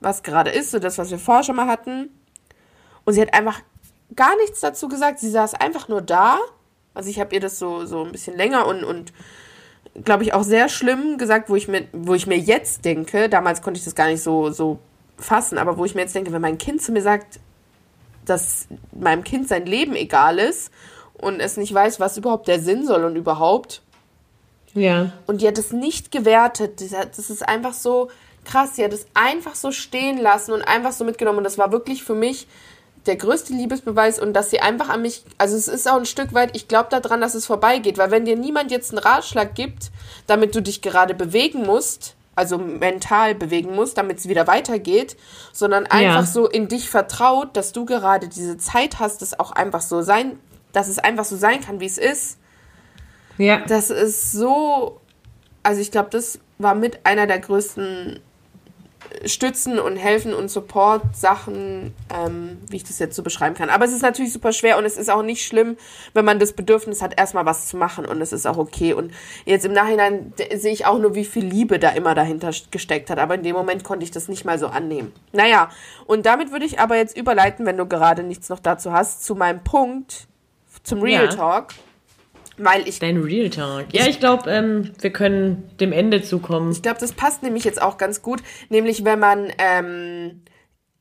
was gerade ist, so das, was wir vorher schon mal hatten. Und sie hat einfach gar nichts dazu gesagt. Sie saß einfach nur da. Also ich habe ihr das so, so ein bisschen länger und, und glaube ich, auch sehr schlimm gesagt, wo ich mir, wo ich mir jetzt denke, damals konnte ich das gar nicht so, so fassen, aber wo ich mir jetzt denke, wenn mein Kind zu mir sagt, dass meinem Kind sein Leben egal ist und es nicht weiß, was überhaupt der Sinn soll und überhaupt. Ja. Und die hat es nicht gewertet. Das ist einfach so krass. Sie hat es einfach so stehen lassen und einfach so mitgenommen. Und das war wirklich für mich der größte Liebesbeweis und dass sie einfach an mich, also es ist auch ein Stück weit, ich glaube daran, dass es vorbeigeht, weil wenn dir niemand jetzt einen Ratschlag gibt, damit du dich gerade bewegen musst, also mental bewegen musst, damit es wieder weitergeht, sondern einfach ja. so in dich vertraut, dass du gerade diese Zeit hast, dass auch einfach so sein, dass es einfach so sein kann, wie es ist. Ja. Das ist so, also ich glaube, das war mit einer der größten Stützen und Helfen und Support-Sachen, ähm, wie ich das jetzt so beschreiben kann. Aber es ist natürlich super schwer und es ist auch nicht schlimm, wenn man das Bedürfnis hat, erstmal was zu machen und es ist auch okay. Und jetzt im Nachhinein sehe ich auch nur, wie viel Liebe da immer dahinter gesteckt hat. Aber in dem Moment konnte ich das nicht mal so annehmen. Naja, und damit würde ich aber jetzt überleiten, wenn du gerade nichts noch dazu hast, zu meinem Punkt, zum Real ja. Talk. Weil ich. Dein Real Talk. Ja, ich glaube, ähm, wir können dem Ende zukommen. Ich glaube, das passt nämlich jetzt auch ganz gut. Nämlich, wenn man ähm,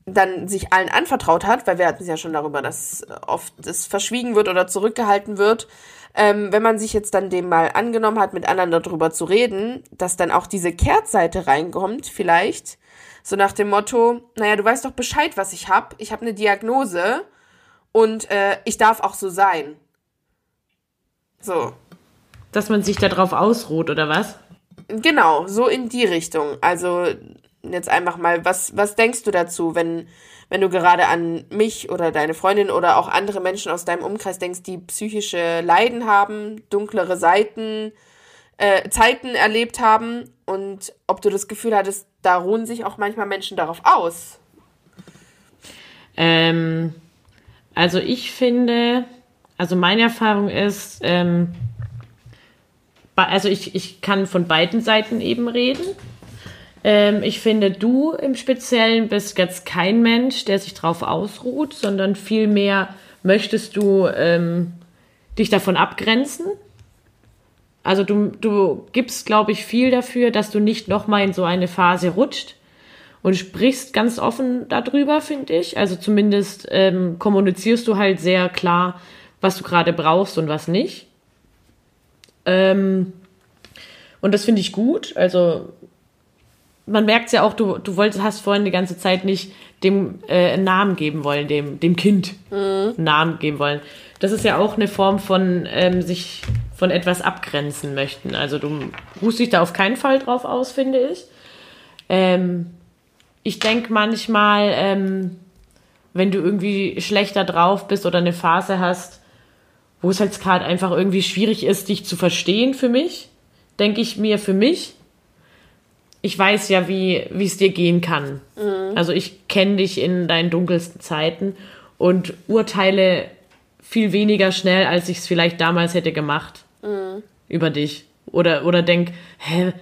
dann sich allen anvertraut hat, weil wir hatten es ja schon darüber, dass oft das verschwiegen wird oder zurückgehalten wird. Ähm, wenn man sich jetzt dann dem mal angenommen hat, mit anderen darüber zu reden, dass dann auch diese Kehrtseite reinkommt, vielleicht. So nach dem Motto, naja, du weißt doch Bescheid, was ich habe. Ich habe eine Diagnose und äh, ich darf auch so sein. So. Dass man sich darauf ausruht, oder was? Genau, so in die Richtung. Also jetzt einfach mal, was, was denkst du dazu, wenn, wenn du gerade an mich oder deine Freundin oder auch andere Menschen aus deinem Umkreis denkst, die psychische Leiden haben, dunklere Seiten, äh, Zeiten erlebt haben und ob du das Gefühl hattest, da ruhen sich auch manchmal Menschen darauf aus? Ähm, also ich finde, also meine Erfahrung ist, ähm, also ich, ich kann von beiden Seiten eben reden. Ähm, ich finde, du im Speziellen bist jetzt kein Mensch, der sich drauf ausruht, sondern vielmehr möchtest du ähm, dich davon abgrenzen. Also du, du gibst, glaube ich, viel dafür, dass du nicht nochmal in so eine Phase rutscht und sprichst ganz offen darüber, finde ich. Also zumindest ähm, kommunizierst du halt sehr klar, was du gerade brauchst und was nicht. Ähm, und das finde ich gut. Also man merkt es ja auch, du, du wolltest, hast vorhin die ganze Zeit nicht dem äh, einen Namen geben wollen, dem, dem Kind mhm. einen Namen geben wollen. Das ist ja auch eine Form von ähm, sich von etwas abgrenzen möchten. Also du ruhst dich da auf keinen Fall drauf aus, finde ich. Ähm, ich denke manchmal, ähm, wenn du irgendwie schlechter drauf bist oder eine Phase hast, wo es halt gerade einfach irgendwie schwierig ist, dich zu verstehen für mich, denke ich mir für mich. Ich weiß ja, wie wie es dir gehen kann. Mhm. Also ich kenne dich in deinen dunkelsten Zeiten und urteile viel weniger schnell, als ich es vielleicht damals hätte gemacht mhm. über dich. Oder, oder denk, hä,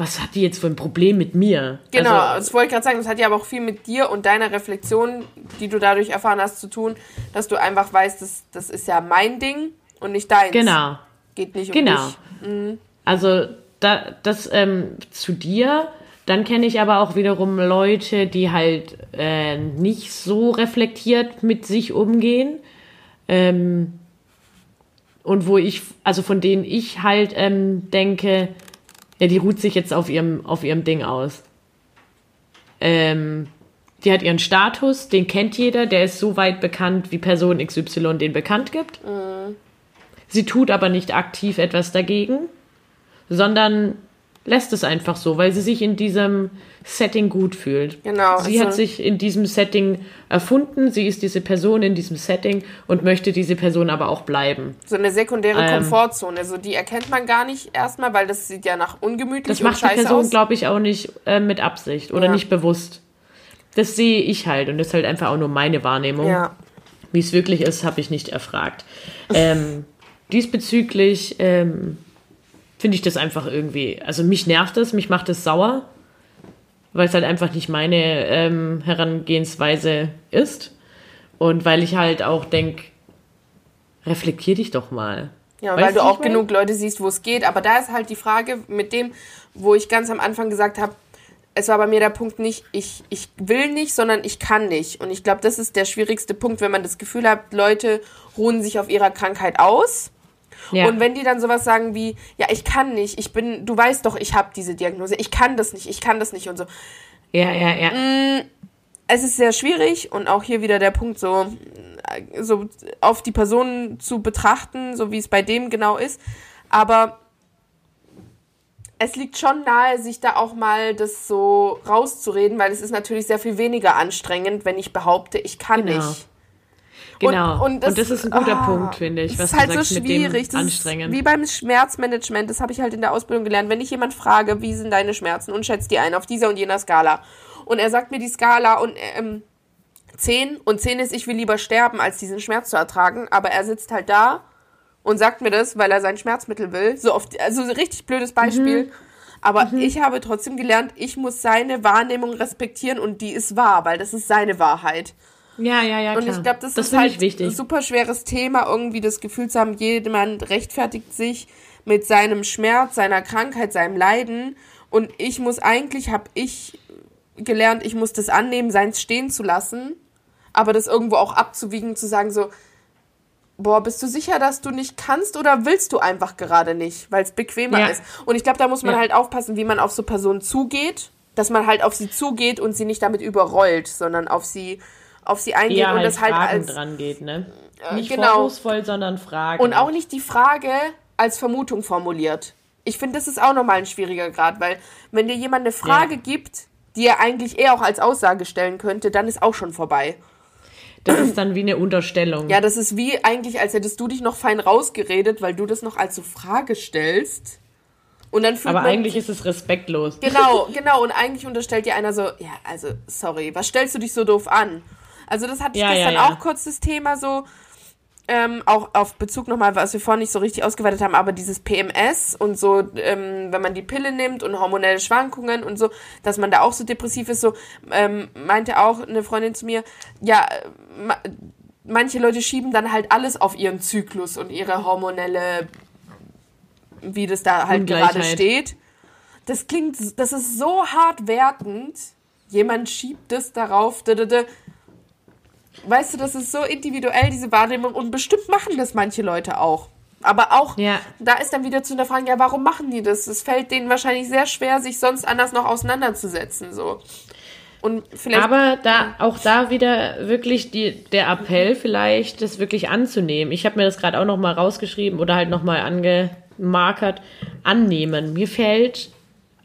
was hat die jetzt für ein Problem mit mir? Genau, also, das wollte ich gerade sagen, das hat ja aber auch viel mit dir und deiner Reflexion, die du dadurch erfahren hast, zu tun, dass du einfach weißt, das, das ist ja mein Ding und nicht deins. Genau. Geht nicht um genau. dich. Mhm. Also da, das ähm, zu dir, dann kenne ich aber auch wiederum Leute, die halt äh, nicht so reflektiert mit sich umgehen. Ähm, und wo ich, also von denen ich halt ähm, denke, ja, die ruht sich jetzt auf ihrem, auf ihrem Ding aus. Ähm, die hat ihren Status, den kennt jeder, der ist so weit bekannt, wie Person XY den bekannt gibt. Mhm. Sie tut aber nicht aktiv etwas dagegen, sondern lässt es einfach so, weil sie sich in diesem Setting gut fühlt. Genau. Sie also hat sich in diesem Setting erfunden, sie ist diese Person in diesem Setting und möchte diese Person aber auch bleiben. So eine sekundäre ähm, Komfortzone, also die erkennt man gar nicht erstmal, weil das sieht ja nach ungemütlich das macht die Person, glaube ich, auch nicht äh, mit Absicht oder ja. nicht bewusst. Das sehe ich halt und das ist halt einfach auch nur meine Wahrnehmung. Ja. Wie es wirklich ist, habe ich nicht erfragt. Ähm, diesbezüglich ähm, finde ich das einfach irgendwie, also mich nervt es, mich macht es sauer, weil es halt einfach nicht meine ähm, Herangehensweise ist. Und weil ich halt auch denke, reflektier dich doch mal. Ja, weißt weil du auch genug Leute siehst, wo es geht. Aber da ist halt die Frage mit dem, wo ich ganz am Anfang gesagt habe, es war bei mir der Punkt nicht, ich, ich will nicht, sondern ich kann nicht. Und ich glaube, das ist der schwierigste Punkt, wenn man das Gefühl hat, Leute ruhen sich auf ihrer Krankheit aus. Ja. Und wenn die dann sowas sagen wie, ja, ich kann nicht, ich bin, du weißt doch, ich habe diese Diagnose, ich kann das nicht, ich kann das nicht und so. Ja, ja, ja. Mm, es ist sehr schwierig und auch hier wieder der Punkt, so, so auf die Person zu betrachten, so wie es bei dem genau ist. Aber es liegt schon nahe, sich da auch mal das so rauszureden, weil es ist natürlich sehr viel weniger anstrengend, wenn ich behaupte, ich kann genau. nicht. Genau. Und, und, das, und das ist ein guter ah, Punkt, finde ich. Was ist halt so schwierig. Das anstrengend. wie beim Schmerzmanagement, das habe ich halt in der Ausbildung gelernt. Wenn ich jemand frage, wie sind deine Schmerzen und schätzt die ein auf dieser und jener Skala. Und er sagt mir die Skala und ähm, 10 und 10 ist, ich will lieber sterben, als diesen Schmerz zu ertragen. Aber er sitzt halt da und sagt mir das, weil er sein Schmerzmittel will. So oft, also so richtig blödes Beispiel. Mhm. Aber mhm. ich habe trotzdem gelernt, ich muss seine Wahrnehmung respektieren und die ist wahr, weil das ist seine Wahrheit. Ja, ja, ja. Und klar. ich glaube, das, das, ist halt ein super schweres Thema, irgendwie das Gefühl zu haben, jemand rechtfertigt sich mit seinem Schmerz, seiner Krankheit, seinem Leiden. Und ich muss eigentlich, habe ich gelernt, ich muss das annehmen, seins stehen zu lassen, aber das irgendwo auch abzuwiegen, zu sagen so, boah, bist du sicher, dass du nicht kannst oder willst du einfach gerade nicht, weil es bequemer ja. ist? Und ich glaube, da muss man ja. halt aufpassen, wie man auf so Personen zugeht, dass man halt auf sie zugeht und sie nicht damit überrollt, sondern auf sie auf sie eingeht ja, und das halt Fragen als dran geht, ne? Äh, nicht genau. vorwurfsvoll, sondern Fragen. Und auch nicht die Frage als Vermutung formuliert. Ich finde, das ist auch nochmal ein schwieriger Grad, weil wenn dir jemand eine Frage ja. gibt, die er eigentlich eher auch als Aussage stellen könnte, dann ist auch schon vorbei. Das ist dann wie eine Unterstellung. Ja, das ist wie eigentlich, als hättest du dich noch fein rausgeredet, weil du das noch als so Frage stellst. Und dann Aber eigentlich ist es respektlos. Genau, genau. Und eigentlich unterstellt dir einer so, ja, also, sorry, was stellst du dich so doof an? Also das hatte ich ja, gestern ja, ja. auch kurz das Thema so, ähm, auch auf Bezug nochmal, was wir vorhin nicht so richtig ausgeweitet haben, aber dieses PMS und so, ähm, wenn man die Pille nimmt und hormonelle Schwankungen und so, dass man da auch so depressiv ist, so ähm, meinte auch eine Freundin zu mir, ja, ma manche Leute schieben dann halt alles auf ihren Zyklus und ihre hormonelle, wie das da halt gerade steht. Das klingt, das ist so hart wertend. Jemand schiebt es darauf, weißt du, das ist so individuell, diese Wahrnehmung. Und bestimmt machen das manche Leute auch. Aber auch, ja. da ist dann wieder zu hinterfragen, ja, warum machen die das? Es fällt denen wahrscheinlich sehr schwer, sich sonst anders noch auseinanderzusetzen, so. Und vielleicht. Aber da, auch da wieder wirklich die, der Appell vielleicht, das wirklich anzunehmen. Ich habe mir das gerade auch nochmal rausgeschrieben oder halt nochmal angemarkert. Annehmen. Mir fällt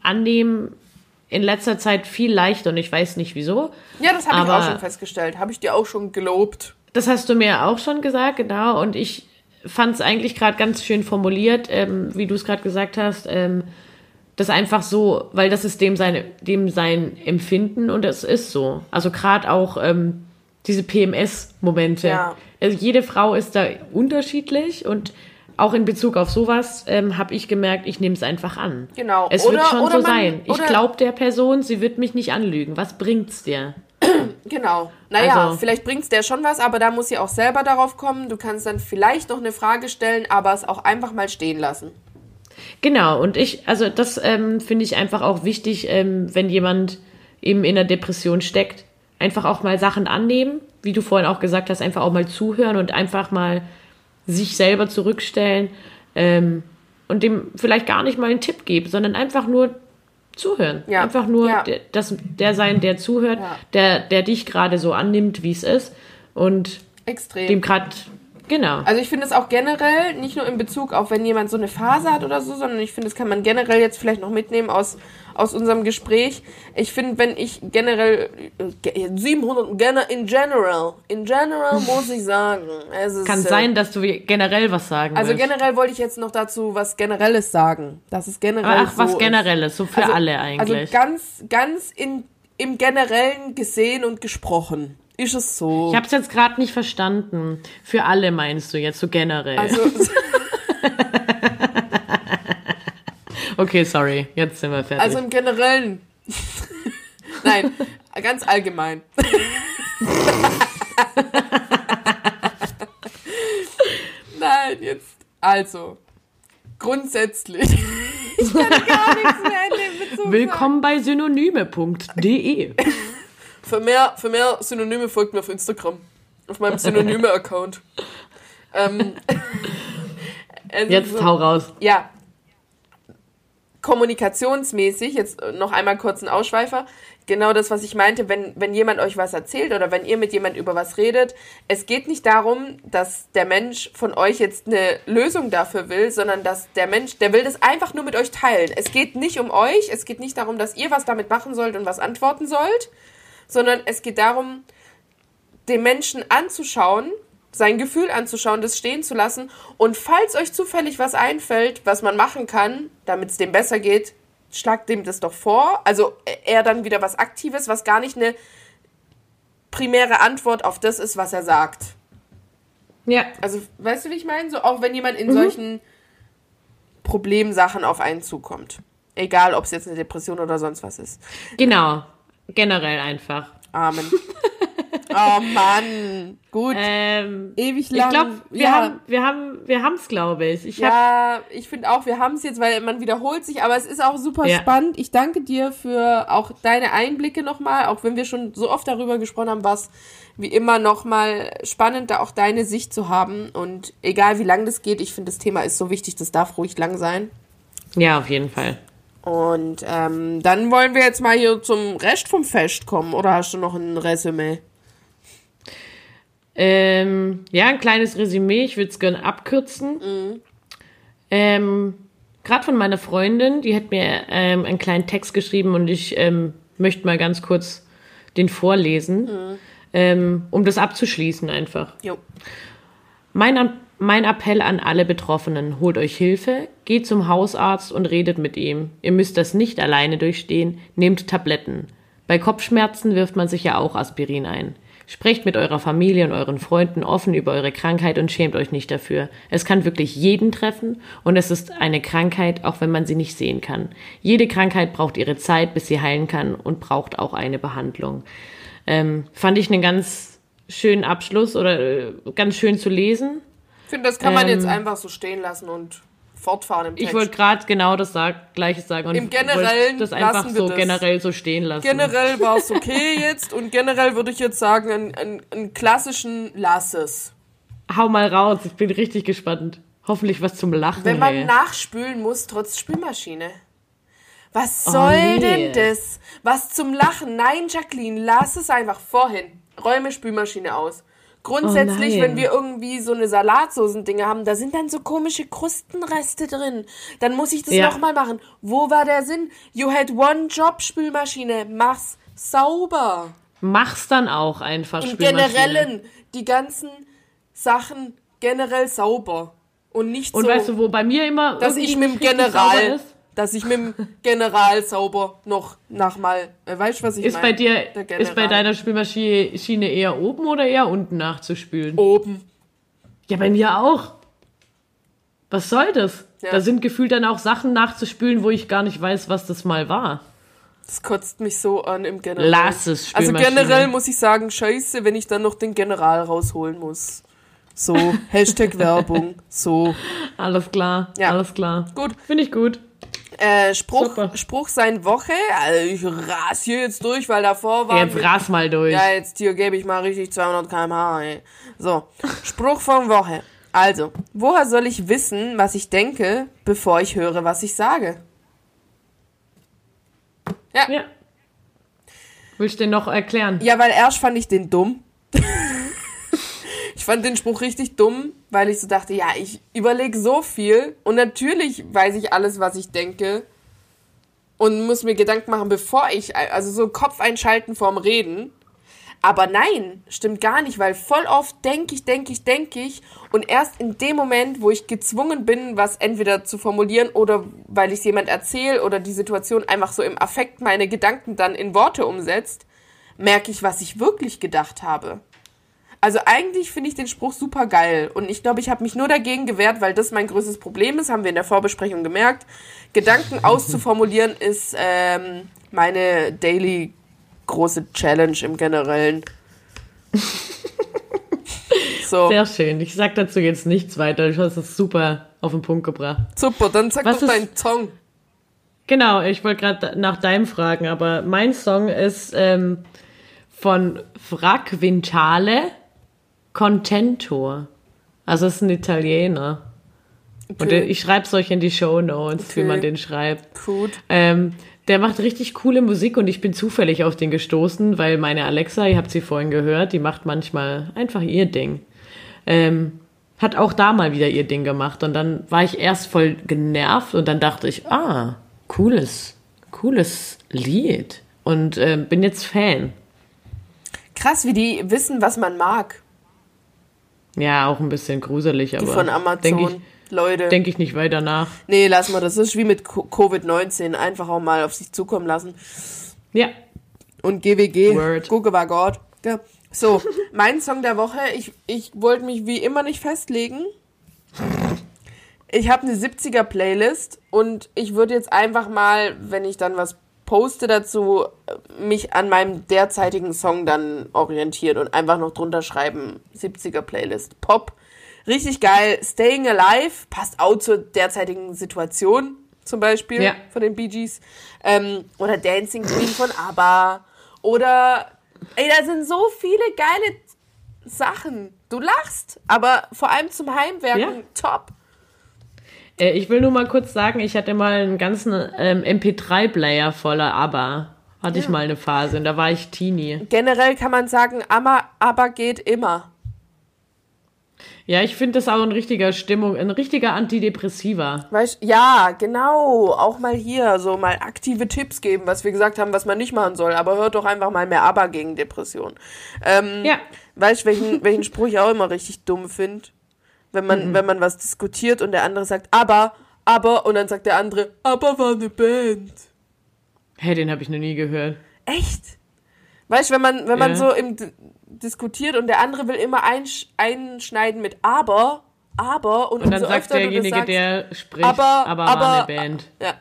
annehmen in letzter Zeit viel leichter und ich weiß nicht wieso. Ja, das habe ich auch schon festgestellt. Habe ich dir auch schon gelobt. Das hast du mir auch schon gesagt, genau. Und ich fand es eigentlich gerade ganz schön formuliert, ähm, wie du es gerade gesagt hast. Ähm, das einfach so, weil das ist dem, seine, dem sein Empfinden und es ist so. Also gerade auch ähm, diese PMS-Momente. Ja. Also jede Frau ist da unterschiedlich und auch in Bezug auf sowas ähm, habe ich gemerkt, ich nehme es einfach an. Genau. Es oder, wird schon so man, sein. Ich glaube der Person, sie wird mich nicht anlügen. Was bringt's dir? [CLEARS THROAT] Genau. Naja, also, vielleicht bringt's dir schon was, aber da muss sie auch selber darauf kommen. Du kannst dann vielleicht noch eine Frage stellen, aber es auch einfach mal stehen lassen. Genau, und ich, also das ähm, finde ich einfach auch wichtig, ähm, wenn jemand eben in der Depression steckt, einfach auch mal Sachen annehmen, wie du vorhin auch gesagt hast, einfach auch mal zuhören und einfach mal sich selber zurückstellen ähm, und dem vielleicht gar nicht mal einen Tipp geben, sondern einfach nur zuhören. Ja. Einfach nur ja. der, das, der sein, der zuhört, ja. der, der dich gerade so annimmt, wie es ist und Extrem. dem gerade Genau. Also ich finde es auch generell, nicht nur in Bezug auf, wenn jemand so eine Phase hat oder so, sondern ich finde, das kann man generell jetzt vielleicht noch mitnehmen aus, aus unserem Gespräch. Ich finde, wenn ich generell, 700, in general, in general [LAUGHS] muss ich sagen. Ist, kann sein, dass du generell was sagen Also willst. generell wollte ich jetzt noch dazu was Generelles sagen. Das ist generell Ach, so was Generelles, so für also, alle eigentlich. Also ganz, ganz in, im Generellen gesehen und gesprochen ist es so. Ich habe es jetzt gerade nicht verstanden. Für alle meinst du jetzt so generell. also, [LAUGHS] [LAUGHS] okay, sorry. Jetzt sind wir fertig. also im Generellen. [LAUGHS] Nein, ganz allgemein. [LAUGHS] Nein, jetzt. Also, grundsätzlich. [LAUGHS] Ich kann gar nichts mehr in dem Bezug. Willkommen bei synonyme.de. Für mehr, für mehr Synonyme folgt mir auf Instagram. Auf meinem Synonyme-Account. ähm, es Jetzt hau raus. Ja. Kommunikationsmäßig, jetzt noch einmal kurz ein Ausschweifer. Genau das, was ich meinte, wenn, wenn jemand euch was erzählt oder wenn ihr mit jemand über was redet. Es geht nicht darum, dass der Mensch von euch jetzt eine Lösung dafür will, sondern dass der Mensch, der will das einfach nur mit euch teilen. Es geht nicht um euch, es geht nicht darum, dass ihr was damit machen sollt und was antworten sollt, sondern es geht darum, den Menschen anzuschauen, sein Gefühl anzuschauen, das stehen zu lassen. Und falls euch zufällig was einfällt, was man machen kann, damit es dem besser geht, schlagt dem das doch vor. Also er dann wieder was Aktives, was gar nicht eine primäre Antwort auf das ist, was er sagt. Ja. Also, weißt du, wie ich meine? So, auch wenn jemand in solchen Problemsachen auf einen zukommt. Egal, ob es jetzt eine Depression oder sonst was ist. Genau. Generell einfach. Amen. [LAUGHS] oh Mann. Gut. Ähm, Ewig ich lang. glaube, wir ja. haben wir haben wir haben's glaube ich. Ich Ja, ich finde auch, wir haben es jetzt, weil man wiederholt sich, aber es ist auch super Ja. spannend. Ich danke dir für auch deine Einblicke nochmal, auch wenn wir schon so oft darüber gesprochen haben, was wie immer nochmal spannend, da auch deine Sicht zu haben. Und egal wie lang das geht, ich finde, das Thema ist so wichtig, das darf ruhig lang sein. ja, auf jeden Fall. Und ähm, dann wollen wir jetzt mal hier zum Rest vom Fest kommen. Oder hast du noch ein Resümee? Ähm, ja, ein kleines Resümee, ich würde es gerne abkürzen. Ähm, Gerade von meiner Freundin, die hat mir ähm, einen kleinen Text geschrieben und ich ähm, möchte mal ganz kurz den vorlesen, ähm, um das abzuschließen einfach. Jo. Mein, mein Appell an alle Betroffenen, holt euch Hilfe, geht zum Hausarzt und redet mit ihm. Ihr müsst das nicht alleine durchstehen, nehmt Tabletten. Bei Kopfschmerzen wirft man sich ja auch Aspirin ein. Sprecht mit eurer Familie und euren Freunden offen über eure Krankheit und schämt euch nicht dafür. Es kann wirklich jeden treffen und es ist eine Krankheit, auch wenn man sie nicht sehen kann. Jede Krankheit braucht ihre Zeit, bis sie heilen kann und braucht auch eine Behandlung. Ähm, fand ich einen ganz schönen Abschluss oder äh, ganz schön zu lesen. Ich finde, das kann man Ähm, jetzt einfach so stehen lassen und fortfahren im Text. Ich wollte gerade genau das sag, Gleiches sagen und Im Generellen das einfach so das. generell so stehen lassen. Generell [LAUGHS] war es okay jetzt und generell würde ich jetzt sagen, einen, einen, einen klassischen Lass es. Hau mal raus, ich bin richtig gespannt. Hoffentlich was zum Lachen. Wenn man hey. nachspülen muss, trotz Spülmaschine. Was Oh, soll nee. denn das? Was zum Lachen? Nein, Jacqueline, lass es einfach vorhin. Räume Spülmaschine aus. Grundsätzlich, Oh wenn wir irgendwie so eine Salatsoßen-Dinge haben, da sind dann so komische Krustenreste drin. Dann muss ich das Ja. nochmal machen. Wo war der Sinn? You had one job, Spülmaschine. Mach's sauber. Mach's dann auch einfach. Im. Generellen die ganzen Sachen generell sauber. Und nicht Und so, weißt du, wo bei mir immer. dass ich mit dem General, Ist, dass ich mit dem General sauber noch nachmal, äh, weißt du, was ich ist meine? bei dir, ist bei General. deiner Spülmaschine eher oben oder eher unten nachzuspülen? Oben. Ja, bei mir auch. Was soll das? Ja. Da sind gefühlt dann auch Sachen nachzuspülen, wo ich gar nicht weiß, was das mal war. Das kotzt mich so an im Generell. Lass es, Also Spülmaschine. generell muss ich sagen, scheiße, wenn ich dann noch den General rausholen muss. So, [LAUGHS] Hashtag Werbung, so. Alles klar, Ja. alles klar. Gut. Finde ich gut. Äh, Spruch, Super. Spruch sein Woche, also ich ras hier jetzt durch, weil davor war... Jetzt ras mal durch. Ja, jetzt hier gebe ich mal richtig 200 km/h. Ey. So, Spruch von Woche. Also, woher soll ich wissen, was ich denke, bevor ich höre, was ich sage? Ja, Ja. Willst du den noch erklären? ja weil erst fand ich den dumm. [LAUGHS] ich fand den Spruch richtig dumm, weil ich so dachte, ja, ich überlege so viel und natürlich weiß ich alles, was ich denke und muss mir Gedanken machen, bevor ich, also so Kopf einschalten vorm Reden. Aber nein, stimmt gar nicht, weil voll oft denke ich, denke ich, denke ich und erst in dem Moment, wo ich gezwungen bin, was entweder zu formulieren oder weil ich es jemand erzähle oder die Situation einfach so im Affekt meine Gedanken dann in Worte umsetzt, merke ich, was ich wirklich gedacht habe. Also eigentlich finde ich den Spruch super geil. Und ich glaube, ich habe mich nur dagegen gewehrt, weil das mein größtes Problem ist, haben wir in der Vorbesprechung gemerkt. Gedanken [LAUGHS] auszuformulieren ist ähm, meine daily große Challenge im Generellen. [LAUGHS] so. Sehr schön. Ich sag dazu jetzt nichts weiter. Du hast es super auf den Punkt gebracht. Super, dann sag Was doch deinen Song. Genau, ich wollte gerade nach deinem fragen, aber mein Song ist ähm, von Frac Vintale Contento. Also es ist ein Italiener. Okay. Und ich schreibe es euch in die Show Notes, okay. wie man den schreibt. Gut. Ähm, der macht richtig coole Musik und ich bin zufällig auf den gestoßen, weil meine Alexa, ihr habt sie vorhin gehört, die macht manchmal einfach ihr Ding. Ähm, hat auch da mal wieder ihr Ding gemacht und dann war ich erst voll genervt und dann dachte ich, ah, cooles, cooles Lied und äh, bin jetzt Fan. Krass, wie die wissen, was man mag. Ja, auch ein bisschen gruselig, aber. Die von Amazon. Denk ich, Leute. Denke ich nicht weiter nach. Nee, lass mal. Das ist wie mit Covid-19. Einfach auch mal auf sich zukommen lassen. Ja. Und GWG. Word. Gucke war Gott. Ja. So, [LAUGHS] mein Song der Woche. Ich, ich wollte mich wie immer nicht festlegen. Ich habe eine 70er-Playlist und ich würde jetzt einfach mal, wenn ich dann was poste dazu, mich an meinem derzeitigen Song dann orientieren und einfach noch drunter schreiben, 70er Playlist. Pop. Richtig geil. Staying Alive passt auch zur derzeitigen Situation, zum Beispiel, ja. von den Bee Gees. Ähm, oder Dancing Queen von ABBA. Oder, ey, da sind so viele geile Sachen. Du lachst, aber vor allem zum Heimwerken ja. top. Äh, ich will nur mal kurz sagen, ich hatte mal einen ganzen ähm, MP3-Player voller ABBA. Hatte ja. ich mal eine Phase und da war ich Teenie. Generell kann man sagen, aber, aber geht immer. Ja, ich finde das auch ein richtiger Stimmung, ein richtiger Antidepressiva. Weißt, ja, genau. Auch mal hier so mal aktive Tipps geben, was wir gesagt haben, was man nicht machen soll. Aber hört doch einfach mal mehr Aber gegen Depression. Ähm, ja. Weißt du, welchen, welchen Spruch ich auch immer richtig dumm finde? Wenn man, mhm. wenn man was diskutiert und der andere sagt, aber, aber, und dann sagt der andere, aber war eine Band. Hä, hey, den habe ich noch nie gehört. Echt? Weißt du, wenn man, wenn ja. man so im diskutiert und der andere will immer einsch einschneiden mit aber, aber und, und dann sagt derjenige, sagst, der spricht, aber, aber, aber war eine Band. Ja.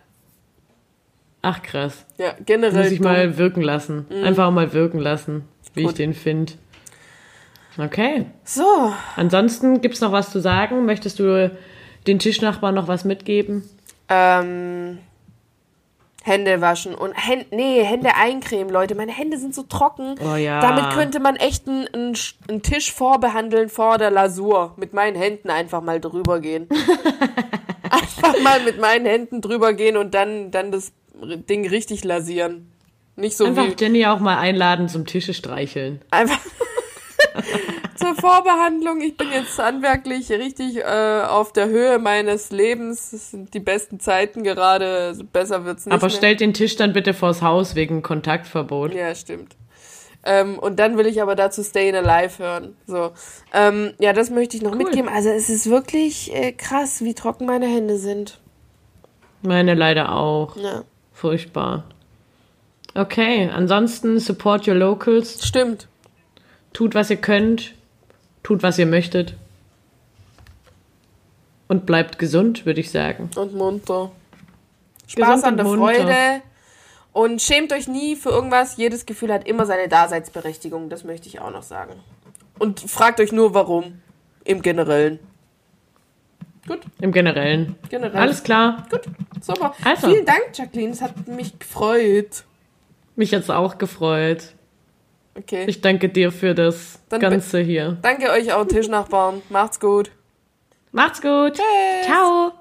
Ach krass. Ja, generell. Muss ich dumm. mal wirken lassen. Mhm. Einfach mal wirken lassen, wie Gut. ich den finde. Okay. So. Ansonsten gibt es noch was zu sagen? Möchtest du den Tischnachbarn noch was mitgeben? Ähm, Hände waschen und Hände, nee, Hände eincremen, Leute. Meine Hände sind so trocken. Oh ja. Damit könnte man echt einen, einen, Tisch vorbehandeln vor der Lasur. Mit meinen Händen einfach mal drüber gehen. [LAUGHS] einfach mal mit meinen Händen drüber gehen und dann, dann das Ding richtig lasieren. Nicht so einfach wie Jenny auch mal einladen zum Tische streicheln. Einfach. [LAUGHS] zur Vorbehandlung. Ich bin jetzt handwerklich richtig äh, auf der Höhe meines Lebens. Das sind die besten Zeiten gerade. Besser wird's nicht. Aber mehr. stellt den Tisch dann bitte vors Haus wegen Kontaktverbot. Ja, stimmt. Ähm, und dann will ich aber dazu Stayin' Alive hören. So. Ähm, ja, das möchte ich noch cool. mitgeben. Also es ist wirklich äh, krass, wie trocken meine Hände sind. Meine leider auch. Ja. Furchtbar. Okay, ansonsten support your locals. Stimmt. Tut, was ihr könnt. Tut, was ihr möchtet. Und bleibt gesund, würde ich sagen. Und munter. Spaß an der munter. Freude. Und schämt euch nie für irgendwas. Jedes Gefühl hat immer seine Daseinsberechtigung. Das möchte ich auch noch sagen. Und fragt euch nur, warum. Im Generellen. Gut. Im Generellen. Generell. Alles klar. Gut. Super. Also. Vielen Dank, Jacqueline. Es hat mich gefreut. Mich hat es auch gefreut. Okay. Ich danke dir für das Dann Ganze hier. Danke euch auch, Tischnachbarn. Macht's gut. Macht's gut. Tschüss. Ciao.